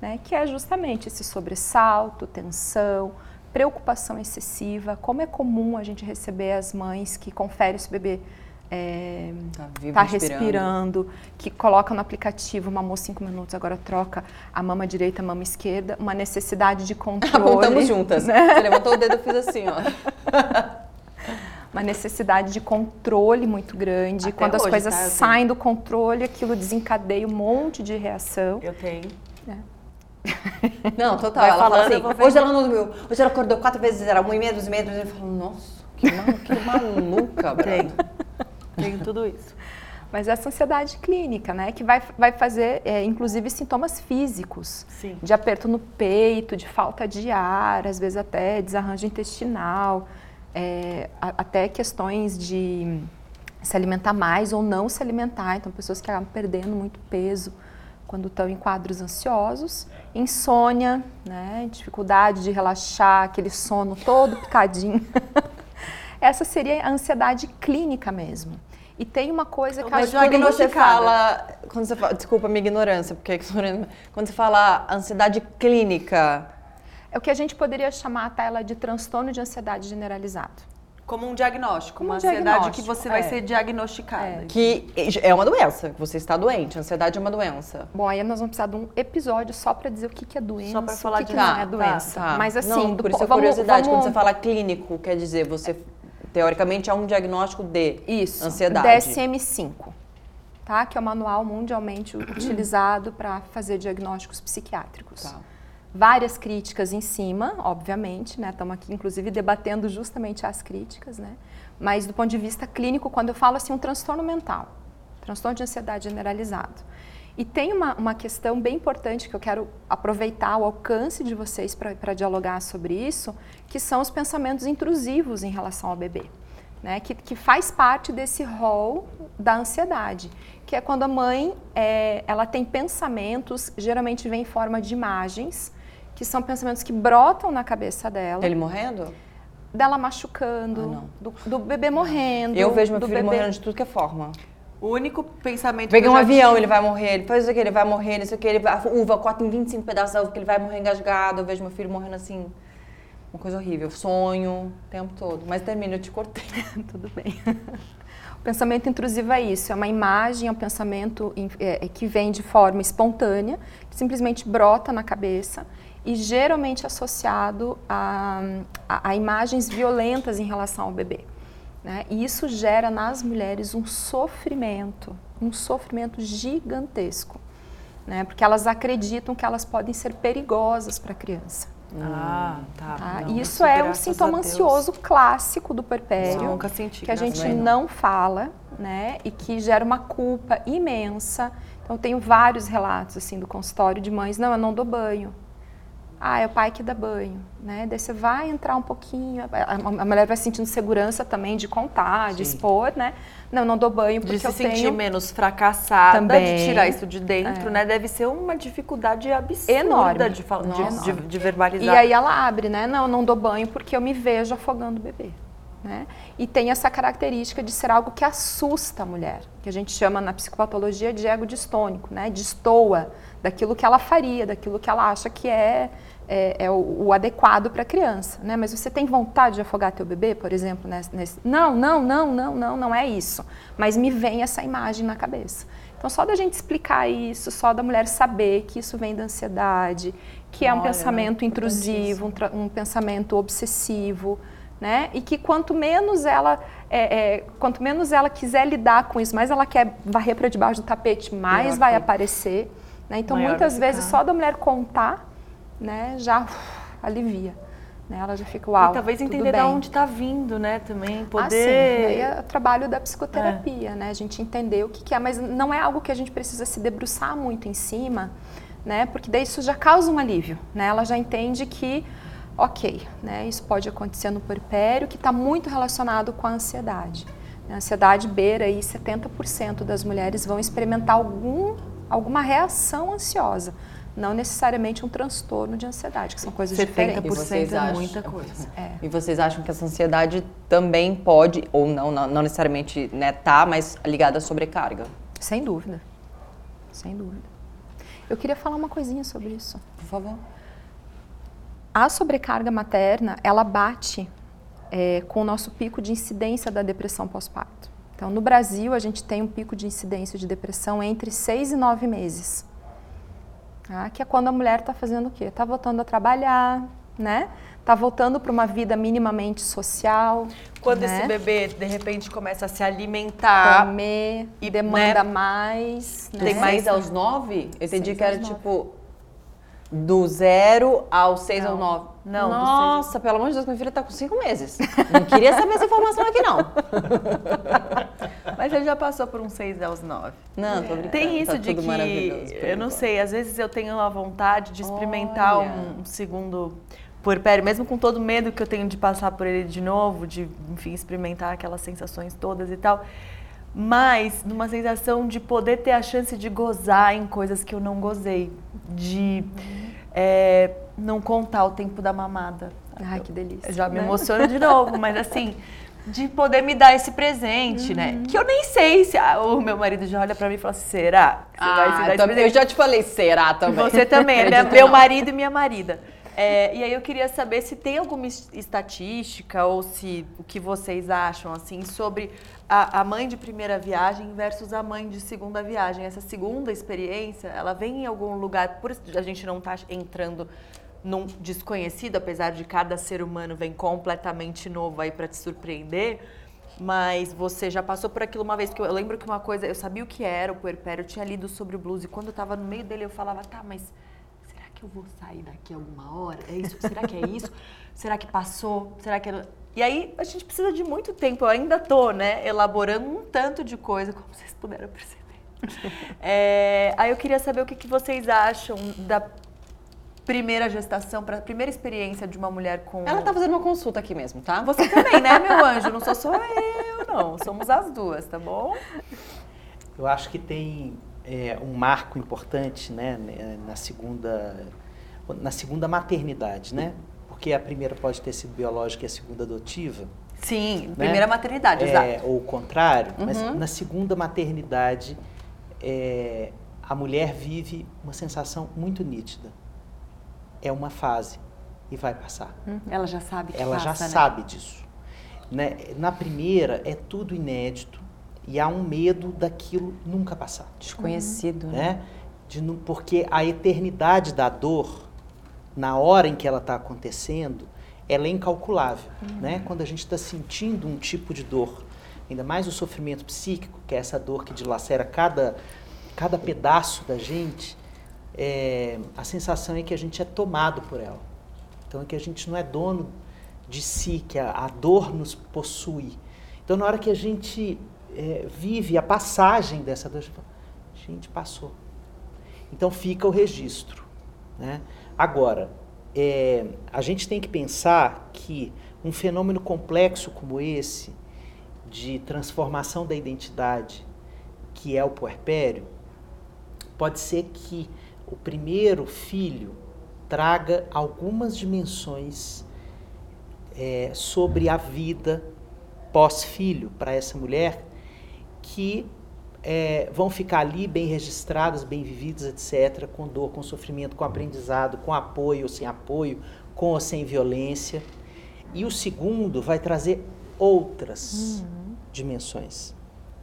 né? Que é justamente esse sobressalto, tensão, preocupação excessiva. Como é comum a gente receber as mães que conferem se o bebê é, Tá vivo, tá respirando, que coloca no aplicativo, mamou cinco minutos, agora troca a mama direita, a mama esquerda, uma necessidade de controle. Apontamos juntas. né? Você levantou o dedo, eu fiz assim, ó. Uma necessidade de controle muito grande. Até Quando as hoje, coisas tá? Saem do controle, aquilo desencadeia um monte de reação. Eu tenho. Não, total. Vai ela falando, fala assim, hoje ela não dormiu. Hoje ela acordou quatro vezes, era uma e meia, duas e meia, duas e meia. Eu falo, nossa, que, mal, que maluca, Tenho. Tenho tudo isso. Mas essa ansiedade clínica, né? Que vai, vai fazer, é, inclusive, sintomas físicos. Sim. De aperto no peito, de falta de ar, às vezes até desarranjo intestinal, é, até questões de se alimentar mais ou não se alimentar. Então, pessoas que acabam perdendo muito peso quando estão em quadros ansiosos. Insônia, né? dificuldade de relaxar, aquele sono todo picadinho. Essa seria a ansiedade clínica mesmo. E tem uma coisa que Mas acho Quando você fala, quando você fala, desculpa a minha ignorância, porque é quando você fala ansiedade clínica, É o que a gente poderia chamar tá, ela de transtorno de ansiedade generalizado. Como um diagnóstico, Como uma um ansiedade que você vai é. ser diagnosticada. que é uma doença, que você está doente, ansiedade é uma doença. Bom, aí nós vamos precisar de um episódio só para dizer o que, que é doença, Só pra falar o que, de- que não Tá, é tá, doença. tá. Mas assim, Não, do por po- isso a vamos- curiosidade, vamos- quando você fala clínico, quer dizer, você teoricamente é um diagnóstico de Isso, ansiedade. DSM-5, tá? Que é o manual mundialmente utilizado para fazer diagnósticos psiquiátricos. Tá. Várias críticas em cima, obviamente, né? Estamos aqui, inclusive, debatendo justamente as críticas, né? Mas do ponto de vista clínico, quando eu falo assim, um transtorno mental, transtorno de ansiedade generalizado. E tem uma, uma questão bem importante que eu quero aproveitar o alcance de vocês para dialogar sobre isso, que são os pensamentos intrusivos em relação ao bebê. Né, que, que faz parte desse rol da ansiedade, que é quando a mãe é, ela tem pensamentos, geralmente vem em forma de imagens, que são pensamentos que brotam na cabeça dela, Ele morrendo? dela machucando, Ah, do, do bebê morrendo. Eu vejo meu do filho bebê... morrendo de tudo que é forma. O único pensamento eu um avião, tive- ele vai morrer, ele faz isso aqui, ele vai morrer, isso aqui, ele a uva corta em 25 pedaços, a uva que ele vai morrer engasgado. Eu vejo meu filho morrendo assim, uma coisa horrível. Sonho o tempo todo. Mas termina, eu te cortei. Tudo bem. O pensamento intrusivo é isso, é uma imagem, é um pensamento in- é, é, que vem de forma espontânea, que simplesmente brota na cabeça e geralmente associado a, a- a imagens violentas em relação ao bebê. né? E isso gera nas mulheres um sofrimento, um sofrimento gigantesco, né? porque elas acreditam que elas podem ser perigosas para a criança. Ah, tá. Tá? Não, Isso é um sintoma cocioso clássico do puerpério, nunca senti. que a gente não fala, né? E que gera uma culpa imensa. Então, eu tenho vários relatos, assim, do consultório de mães. Não, eu não dou banho. Ah, é o pai que dá banho, né? Daí você vai entrar um pouquinho, a, mulher vai sentindo segurança também de contar, de Sim. expor, né? Não, não dou banho porque De se eu sentir tenho... menos fracassada, Também. de tirar isso de dentro, né? Deve ser uma dificuldade absurda Enorme. de, fal- de, de, de verbalizar. E aí ela abre, né? Não, não dou banho porque eu me vejo afogando o bebê. Né? E tem essa característica de ser algo que assusta a mulher, que a gente chama na psicopatologia de ego distônico, né? Destoa daquilo que ela faria, daquilo que ela acha que é, é, é o, o adequado para a criança. Né? Mas você tem vontade de afogar teu bebê, por exemplo? Nesse, nesse... Não, não, não, não, não, não é isso. Mas me vem essa imagem na cabeça. Então, só da gente explicar isso, só da mulher saber que isso vem da ansiedade, que é um Olha, pensamento intrusivo, um, um pensamento obsessivo, né? E que quanto menos ela, é, é, quanto menos ela quiser lidar com isso, mais ela quer varrer para debaixo do tapete, mais Pior vai fica. aparecer. Né? Então, Maior muitas vezes, só da mulher contar, né, já alivia. Né? Ela já fica, uau, e talvez entender de onde está vindo, né? Também Ah, sim. poder. Aí é o trabalho da psicoterapia, né? A gente entender o que, que é, mas não é algo que a gente precisa se debruçar muito em cima, né? Porque daí isso já causa um alívio, né? Ela já entende que, ok, né? Isso pode acontecer no puerpério, que está muito relacionado com a ansiedade. A ansiedade beira aí 70% das mulheres vão experimentar algum, alguma reação ansiosa. Não necessariamente um transtorno de ansiedade, que são coisas 70% diferentes. E vocês é acham? muita coisa. É. E vocês acham que essa ansiedade também pode, ou não, não, não necessariamente né, tá, mas ligada à sobrecarga? Sem dúvida. Sem dúvida. Eu queria falar uma coisinha sobre isso. Por favor. A sobrecarga materna, ela bate é, com o nosso pico de incidência da depressão pós-parto. Então, no Brasil, a gente tem um pico de incidência de depressão entre seis e nove meses. Tá? Que é quando a mulher está fazendo o quê? Está voltando a trabalhar, né? Está voltando para uma vida minimamente social. Quando né? esse bebê, de repente, começa a se alimentar. comer, e, demanda né, mais. Né? Tem mais aos nove? Eu entendi Seis que era tipo do zero ao seis Não. ao nove. Não, seis Nossa, pelo amor de Deus, minha filha tá com cinco meses. Não queria saber essa informação aqui, não. Mas ele já passou por uns 6 aos 9. Não, tô brincando. Tem isso tá de tudo que, eu não sei, às vezes eu tenho a vontade de experimentar Olha. um, um segundo puerpério, mesmo com todo o medo que eu tenho de passar por ele de novo, de, enfim, experimentar aquelas sensações todas e tal. Mas numa sensação de poder ter a chance de gozar em coisas que eu não gozei. De é, não contar o tempo da mamada. Ai, que delícia. Eu já me né? emociono de novo, mas assim, de poder me dar esse presente, né? Que eu nem sei se ah, o meu marido já olha pra mim e fala assim, será? Você vai se dar Ah, também, eu presente? já te falei, será também. Você também, é meu marido e minha marida. É, e aí eu queria saber se tem alguma es- estatística ou se o que vocês acham assim sobre a, a mãe de primeira viagem versus a mãe de segunda viagem. Essa segunda experiência, ela vem em algum lugar, por a gente não está entrando num desconhecido, apesar de cada ser humano vem completamente novo aí para te surpreender. Mas você já passou por aquilo uma vez, porque eu lembro que uma coisa, eu sabia o que era o puerpério, eu tinha lido sobre o blues e quando eu tava no meio dele eu falava, tá, mas que eu vou sair daqui alguma hora? É isso? Será que é isso? Será que passou? Será que era... E aí a gente precisa de muito tempo, eu ainda tô, né, elaborando um tanto de coisa, como vocês puderam perceber. É, aí eu queria saber o que, que vocês acham da primeira gestação, para primeira experiência de uma mulher com Ela tá fazendo uma consulta aqui mesmo, tá? você também, né, meu anjo? Não sou só eu, não. Somos as duas, tá bom? Eu acho que tem é, um marco importante né, né, na, segunda, na segunda maternidade, né? Porque a primeira pode ter sido biológica e a segunda adotiva. Sim, né? primeira maternidade, É, exato. ou o contrário, mas Uhum. na segunda maternidade é, a mulher vive uma sensação muito nítida. É uma fase e vai passar. Ela já sabe que Ela já passa, né? sabe disso. Né? Na primeira é tudo inédito e há um medo daquilo nunca passar. Desconhecido, né? Né? De porque a eternidade da dor, na hora em que ela está acontecendo, ela é incalculável. Né? Quando a gente está sentindo um tipo de dor, ainda mais o sofrimento psíquico, que é essa dor que dilacera cada, cada pedaço da gente, é, a sensação é que a gente é tomado por ela. Então é que a gente não é dono de si, que a, a dor nos possui. Então na hora que a gente é, vive a passagem dessa dor, gente passou. Então fica o registro. Né? Agora, é, a gente tem que pensar que um fenômeno complexo como esse, de transformação da identidade, que é o puerpério, pode ser que o primeiro filho traga algumas dimensões é, sobre a vida pós-filho para essa mulher que é, vão ficar ali bem registradas, bem vividas, etc., com dor, com sofrimento, com aprendizado, com apoio ou sem apoio, com ou sem violência. E o segundo vai trazer outras uhum. dimensões.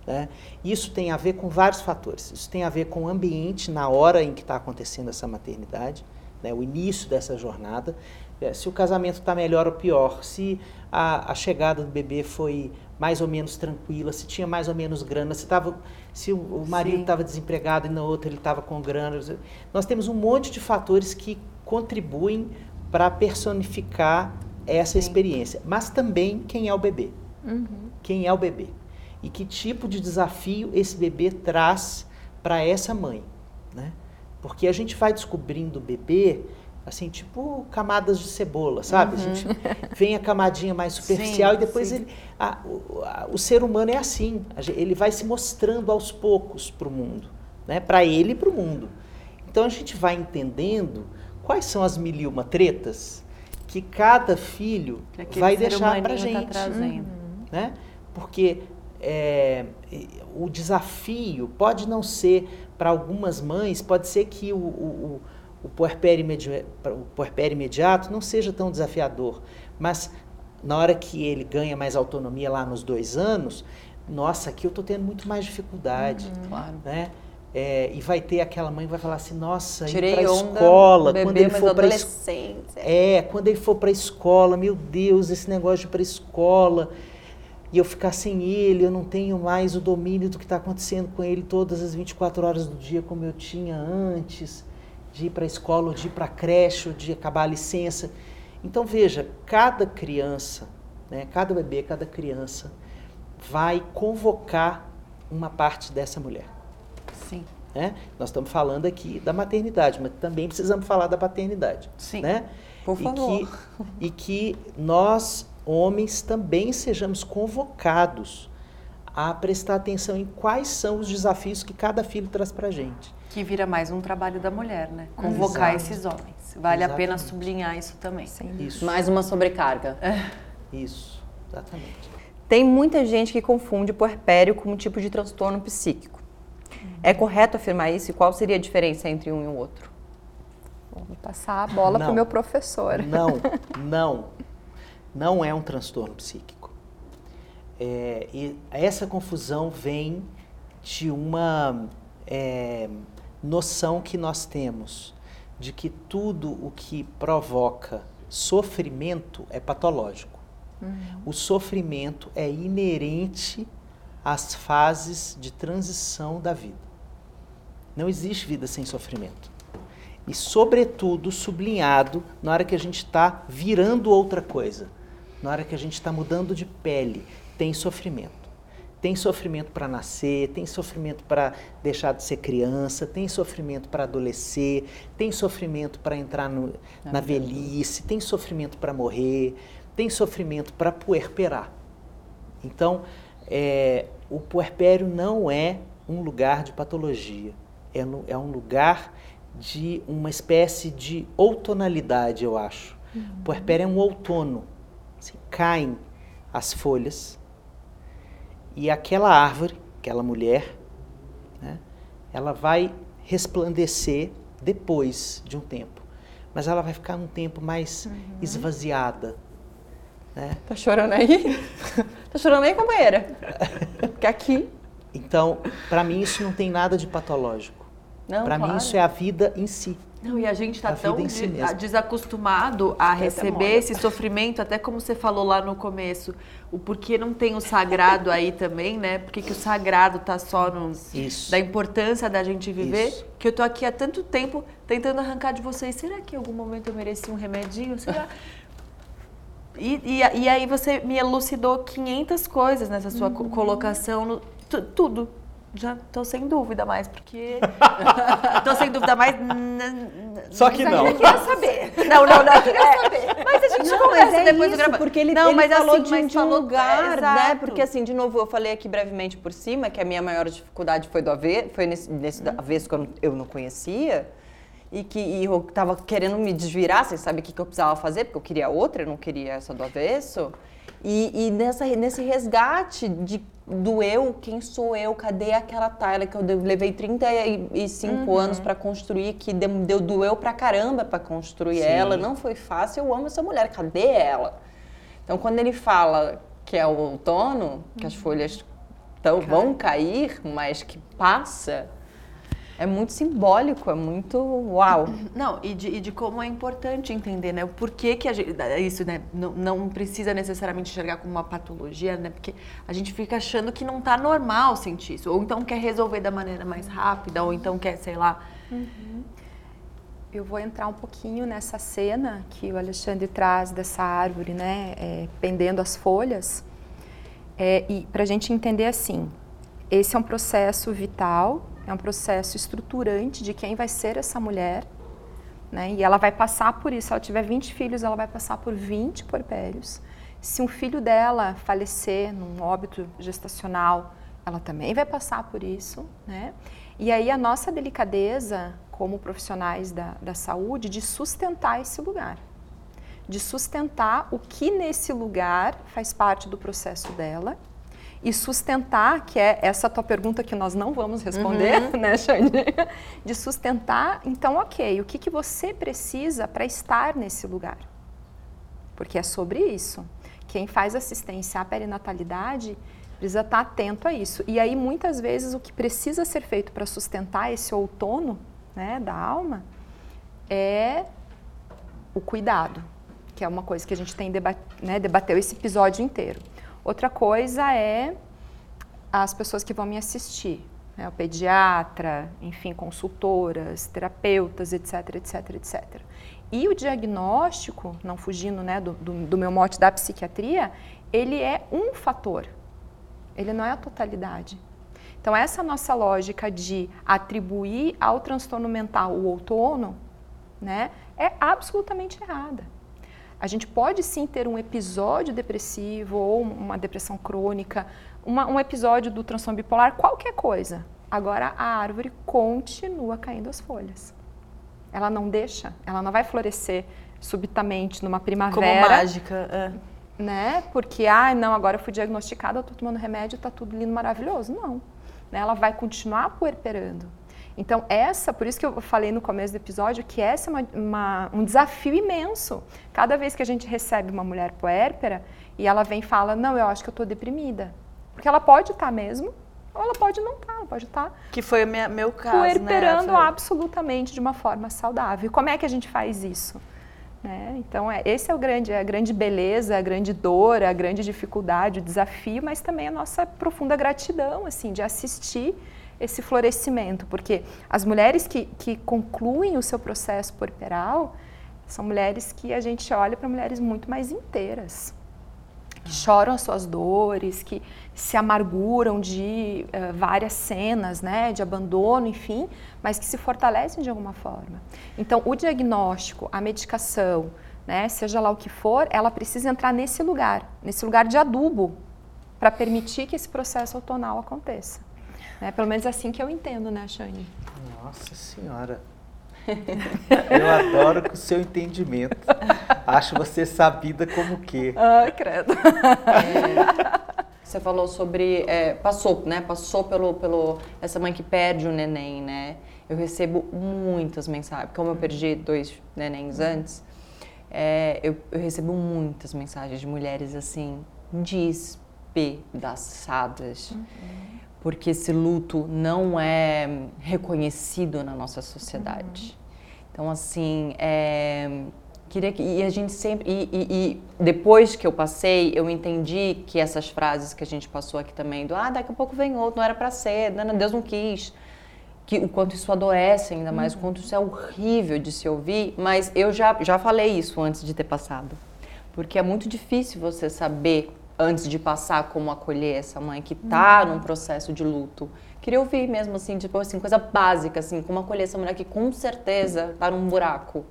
Né? Isso tem a ver com vários fatores. Isso tem a ver com o ambiente na hora em que está acontecendo essa maternidade, né? o início dessa jornada. É, se o casamento está melhor ou pior, se a, a, chegada do bebê foi mais ou menos tranquila, se tinha mais ou menos grana, se, tava, se o, o marido estava desempregado e no outro ele estava com grana. Nós temos um monte de fatores que contribuem para personificar essa Sim. experiência. Mas também quem é o bebê. Uhum. Quem é o bebê. E que tipo de desafio esse bebê traz para essa mãe. Né? Porque a gente vai descobrindo o bebê assim, tipo camadas de cebola, sabe? Uhum. A gente vem a camadinha mais superficial sim, e depois ele, a, o, a, o, ser humano é assim, ele vai se mostrando aos poucos para o mundo, né? Para ele e para o mundo. Então a gente vai entendendo quais são as mil e uma tretas que cada filho que vai deixar para a tá gente, tá uhum. né? Porque é, o desafio pode não ser para algumas mães, pode ser que o, o o puerpério, imedi o puerpério imediato não seja tão desafiador, mas na hora que ele ganha mais autonomia lá nos dois anos, nossa, aqui eu estou tendo muito mais dificuldade, uhum. claro. né? É, e vai ter aquela mãe que vai falar assim, nossa, Tirei ir para escola, bebê, quando ele for para é, quando ele for para a escola, meu Deus, esse negócio de ir para a escola e eu ficar sem ele, eu não tenho mais o domínio do que está acontecendo com ele todas as 24 horas do dia como eu tinha antes de ir para a escola, ou de ir para a creche, ou de acabar a licença. Então veja, cada criança, né, cada bebê, cada criança vai convocar uma parte dessa mulher. Sim. Né? Nós estamos falando aqui da maternidade, mas também precisamos falar da paternidade. Sim. Né? Por favor. E que, e que nós, homens, também sejamos convocados a prestar atenção em quais são os desafios que cada filho traz para a gente. Que vira mais um trabalho da mulher, né? Convocar Exato. esses homens. Vale exatamente. a pena sublinhar isso também. Sim. Isso. Mais uma sobrecarga. É. Isso, exatamente. Tem muita gente que confunde o puerpério com um tipo de transtorno psíquico. É correto afirmar isso? E qual seria a diferença entre um e o outro? Vou passar a bola para o meu professor. Não, não. Não é um transtorno psíquico. É, essa confusão vem de uma é, noção que nós temos de que tudo o que provoca sofrimento é patológico. Uhum. O sofrimento é inerente às fases de transição da vida. Não existe vida sem sofrimento. E, sobretudo, sublinhado na hora que a gente está virando outra coisa, na hora que a gente está mudando de pele, tem sofrimento. Tem sofrimento para nascer, tem sofrimento para deixar de ser criança, tem sofrimento para adolescer, tem sofrimento para entrar no, na velhice, tem sofrimento para morrer, tem sofrimento para puerperar. Então, é, o puerpério não é um lugar de patologia, é, no, é um lugar de uma espécie de outonalidade, eu acho. Uhum. O puerpério é um outono. Assim, caem as folhas, e aquela árvore, aquela mulher, né, ela vai resplandecer depois de um tempo. Mas ela vai ficar um tempo mais uhum. esvaziada. Né? Tá chorando aí? tá chorando aí, companheira? Porque aqui. Então, para mim, isso não tem nada de patológico. Para claro. mim, isso é a vida em si. Não, e a gente está tão si desacostumado a receber esse sofrimento, até como você falou lá no começo, o porquê não tem o sagrado aí também, né? Por que que o sagrado tá só no, Isso. da importância da gente viver, Isso. que eu tô aqui há tanto tempo tentando arrancar de vocês. Será que em algum momento eu mereci um remedinho? Será? E, e, e aí você me elucidou 500 coisas nessa sua co- colocação, no- tu- tudo. Já tô sem dúvida mais, porque... tô sem dúvida mais... Só que não. saber. Não, não, não. É, mas a gente Não, conversa é depois do isso, grava- porque ele, não, ele mas falou assim, de, mas de um falou- lugar, é, né? Porque assim, de novo, eu falei aqui brevemente por cima que a minha maior dificuldade foi do avesso, foi nesse, nesse da- avesso que eu não, eu não conhecia. E que e eu tava querendo me desvirar, sem saber o que, que eu precisava fazer, porque eu queria outra, eu não queria essa do avesso. E, e nessa, nesse resgate de, do eu, quem sou eu, cadê aquela Tyler que eu levei 35 Uhum. anos para construir, que deu, doeu pra caramba para construir Sim. ela, não foi fácil, eu amo essa mulher, cadê ela? Então, quando ele fala que é o outono, que as folhas tão, vão cair, mas que passa, é muito simbólico, é muito uau. Não, e de, e de como é importante entender, né? O porquê que a gente. Isso, né? Não, não precisa necessariamente enxergar como uma patologia, né? Porque a gente fica achando que não tá normal sentir isso. Ou então quer resolver da maneira mais rápida, ou então quer, sei lá. Eu vou entrar um pouquinho nessa cena que o Alexandre traz dessa árvore, né, é, pendendo as folhas, é, e para a gente entender assim, esse é um processo vital, é um processo estruturante de quem vai ser essa mulher, né, e ela vai passar por isso. Se ela tiver 20 filhos, ela vai passar por 20 porpérios. Se um filho dela falecer num óbito gestacional, ela também vai passar por isso, né? E aí a nossa delicadeza como profissionais da, da saúde de sustentar esse lugar, de sustentar o que nesse lugar faz parte do processo dela e sustentar, que é essa tua pergunta que nós não vamos responder, né, Xande? De sustentar, então, ok, o que, que você precisa para estar nesse lugar? Porque é sobre isso. Quem faz assistência à perinatalidade precisa estar atento a isso. E aí, muitas vezes, o que precisa ser feito para sustentar esse outono né, da alma é o cuidado, que é uma coisa que a gente tem deba né, debateu esse episódio inteiro. Outra coisa é as pessoas que vão me assistir, né, o pediatra, enfim, consultoras, terapeutas, etc, etc, etc. E o diagnóstico, não fugindo né, do, do, do meu mote da psiquiatria, ele é um fator, ele não é a totalidade. Então, essa nossa lógica de atribuir ao transtorno mental o outono né, é absolutamente errada. A gente pode sim ter um episódio depressivo ou uma depressão crônica, uma, um episódio do transtorno bipolar, qualquer coisa. Agora a árvore continua caindo as folhas. Ela não deixa, ela não vai florescer subitamente numa primavera. Como mágica. é. Né? Porque, ah, não, agora eu fui diagnosticada, eu estou tomando remédio, está tudo lindo, maravilhoso. Não. Né? Ela vai continuar puerperando. Então, essa, por isso que eu falei no começo do episódio, que essa é uma, uma, um desafio imenso. Cada vez que a gente recebe uma mulher puérpera e ela vem e fala, não, eu acho que eu estou deprimida. Porque ela pode estar mesmo, ou ela pode não estar, ela pode estar Que foi minha- meu caso, puerperando né? Foi- absolutamente de uma forma saudável. E como é que a gente faz isso? Né? Então, é, esse é o grande, é a grande beleza, a grande dor, a grande dificuldade, o desafio, mas também a nossa profunda gratidão, assim, de assistir esse florescimento, porque as mulheres que, que concluem o seu processo puerperal são mulheres que a gente olha para mulheres muito mais inteiras, que choram as suas dores, que se amarguram de eh, várias cenas, né, de abandono, enfim, mas que se fortalecem de alguma forma. Então, o diagnóstico, a medicação, né, seja lá o que for, ela precisa entrar nesse lugar, nesse lugar de adubo, para permitir que esse processo autonal aconteça. Né? Pelo menos é assim que eu entendo, né, Shane? Nossa Senhora. Eu adoro o seu entendimento. Acho você sabida como que. Ai, credo. Você falou sobre. é, passou, né? Passou pelo, pelo. Essa mãe que perde o neném, né? Eu recebo muitas mensagens. Como eu perdi dois nenéns antes, é, eu, eu recebo muitas mensagens de mulheres assim, despedaçadas. Porque esse luto não é reconhecido na nossa sociedade. Então, assim, é, queria que, e a gente sempre, e, e, e, depois que eu passei, eu entendi que essas frases que a gente passou aqui também, do ah, daqui a pouco vem outro, não era para ser, não, Deus não quis, que o quanto isso adoece ainda mais, uhum. o quanto isso é horrível de se ouvir, mas eu já, já falei isso antes de ter passado, porque é muito difícil você saber antes de passar como acolher essa mãe que está uhum. num processo de luto. Queria ouvir mesmo assim, tipo assim, coisa básica assim, como acolher essa mulher que com certeza está num buraco.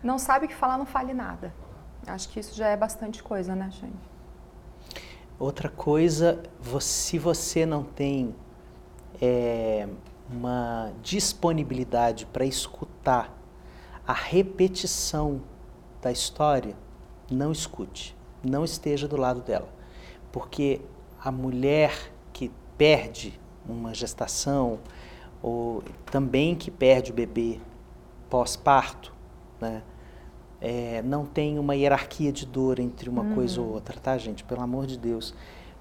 Não sabe que falar não fale nada. Acho que isso já é bastante coisa, né, Shane? Outra coisa, se você não tem é, uma disponibilidade para escutar a repetição da história, não escute não esteja do lado dela. Porque a mulher que perde uma gestação, ou também que perde o bebê pós-parto, né? É, não tem uma hierarquia de dor entre uma uhum. coisa ou outra, tá, gente? Pelo amor de Deus.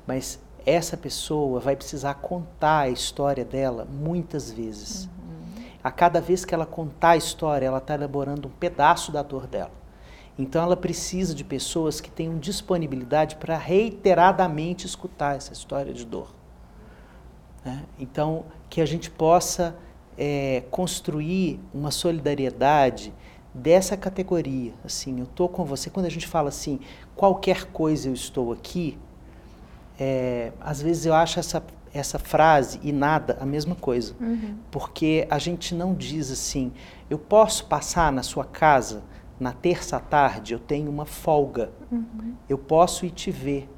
Mas essa pessoa vai precisar contar a história dela muitas vezes. Uhum. A cada vez que ela contar a história, ela está elaborando um pedaço da dor dela. Então ela precisa de pessoas que tenham disponibilidade para reiteradamente escutar essa história de dor. Né? Então, que a gente possa é, construir uma solidariedade dessa categoria. Assim, eu estou com você. Quando a gente fala assim, qualquer coisa eu estou aqui, é, às vezes eu acho essa, essa frase e nada a mesma coisa. Uhum. Porque a gente não diz assim, eu posso passar na sua casa na terça tarde eu tenho uma folga. Uhum. Eu posso ir te ver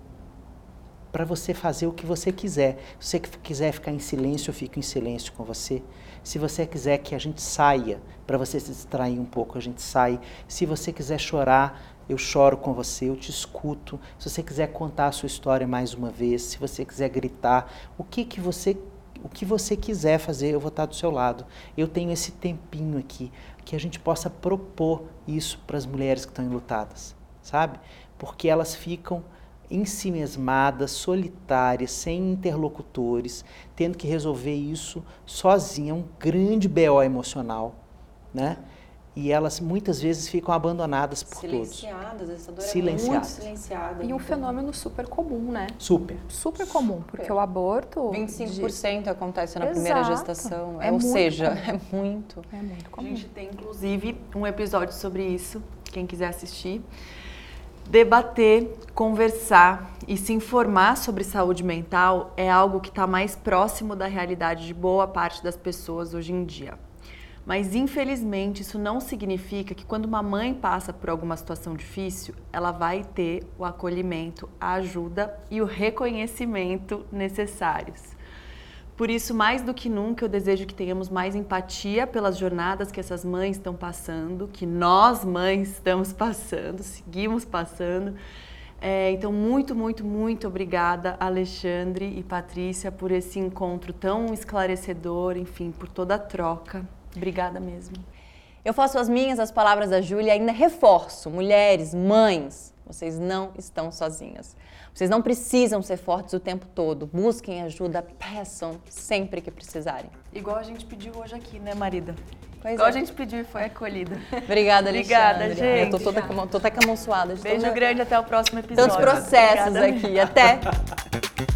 para você fazer o que você quiser. Se você quiser ficar em silêncio, eu fico em silêncio com você. Se você quiser que a gente saia, para você se distrair um pouco, a gente sai. Se você quiser chorar, eu choro com você, eu te escuto. Se você quiser contar a sua história mais uma vez, se você quiser gritar, o que que você o que você quiser fazer, eu vou estar do seu lado. Eu tenho esse tempinho aqui que a gente possa propor isso para as mulheres que estão enlutadas, sabe? Porque elas ficam em si mesmadas, solitárias, sem interlocutores, tendo que resolver isso sozinha, é um grande BO emocional, né? E elas muitas vezes ficam abandonadas por silenciadas, todos. Essa dor silenciadas. É muito silenciada. E um fenômeno super comum, né? Super. Super comum, porque o aborto... 25% de... acontece na Exato. primeira gestação, é ou seja, comum. é muito. É muito comum. A gente tem, inclusive, um episódio sobre isso, quem quiser assistir. Debater, conversar e se informar sobre saúde mental é algo que está mais próximo da realidade de boa parte das pessoas hoje em dia. Mas infelizmente isso não significa que quando uma mãe passa por alguma situação difícil, ela vai ter o acolhimento, a ajuda e o reconhecimento necessários. Por isso, mais do que nunca, eu desejo que tenhamos mais empatia pelas jornadas que essas mães estão passando, que nós mães estamos passando, seguimos passando. É, então, muito, muito, muito obrigada, Alexandre e Patrícia, por esse encontro tão esclarecedor, enfim, por toda a troca. Obrigada mesmo. Eu faço as minhas, as palavras da Júlia e ainda reforço, mulheres, mães, vocês não estão sozinhas. Vocês não precisam ser fortes o tempo todo. Busquem ajuda, peçam sempre que precisarem. Igual a gente pediu hoje aqui, né, marida? Pois Igual é. a gente pediu e foi acolhida. Obrigada, Alexandre. Obrigada, gente. Eu tô toda, tô até camonçoada. Beijo grande, até o próximo episódio. Tantos processos Obrigada. aqui. Até!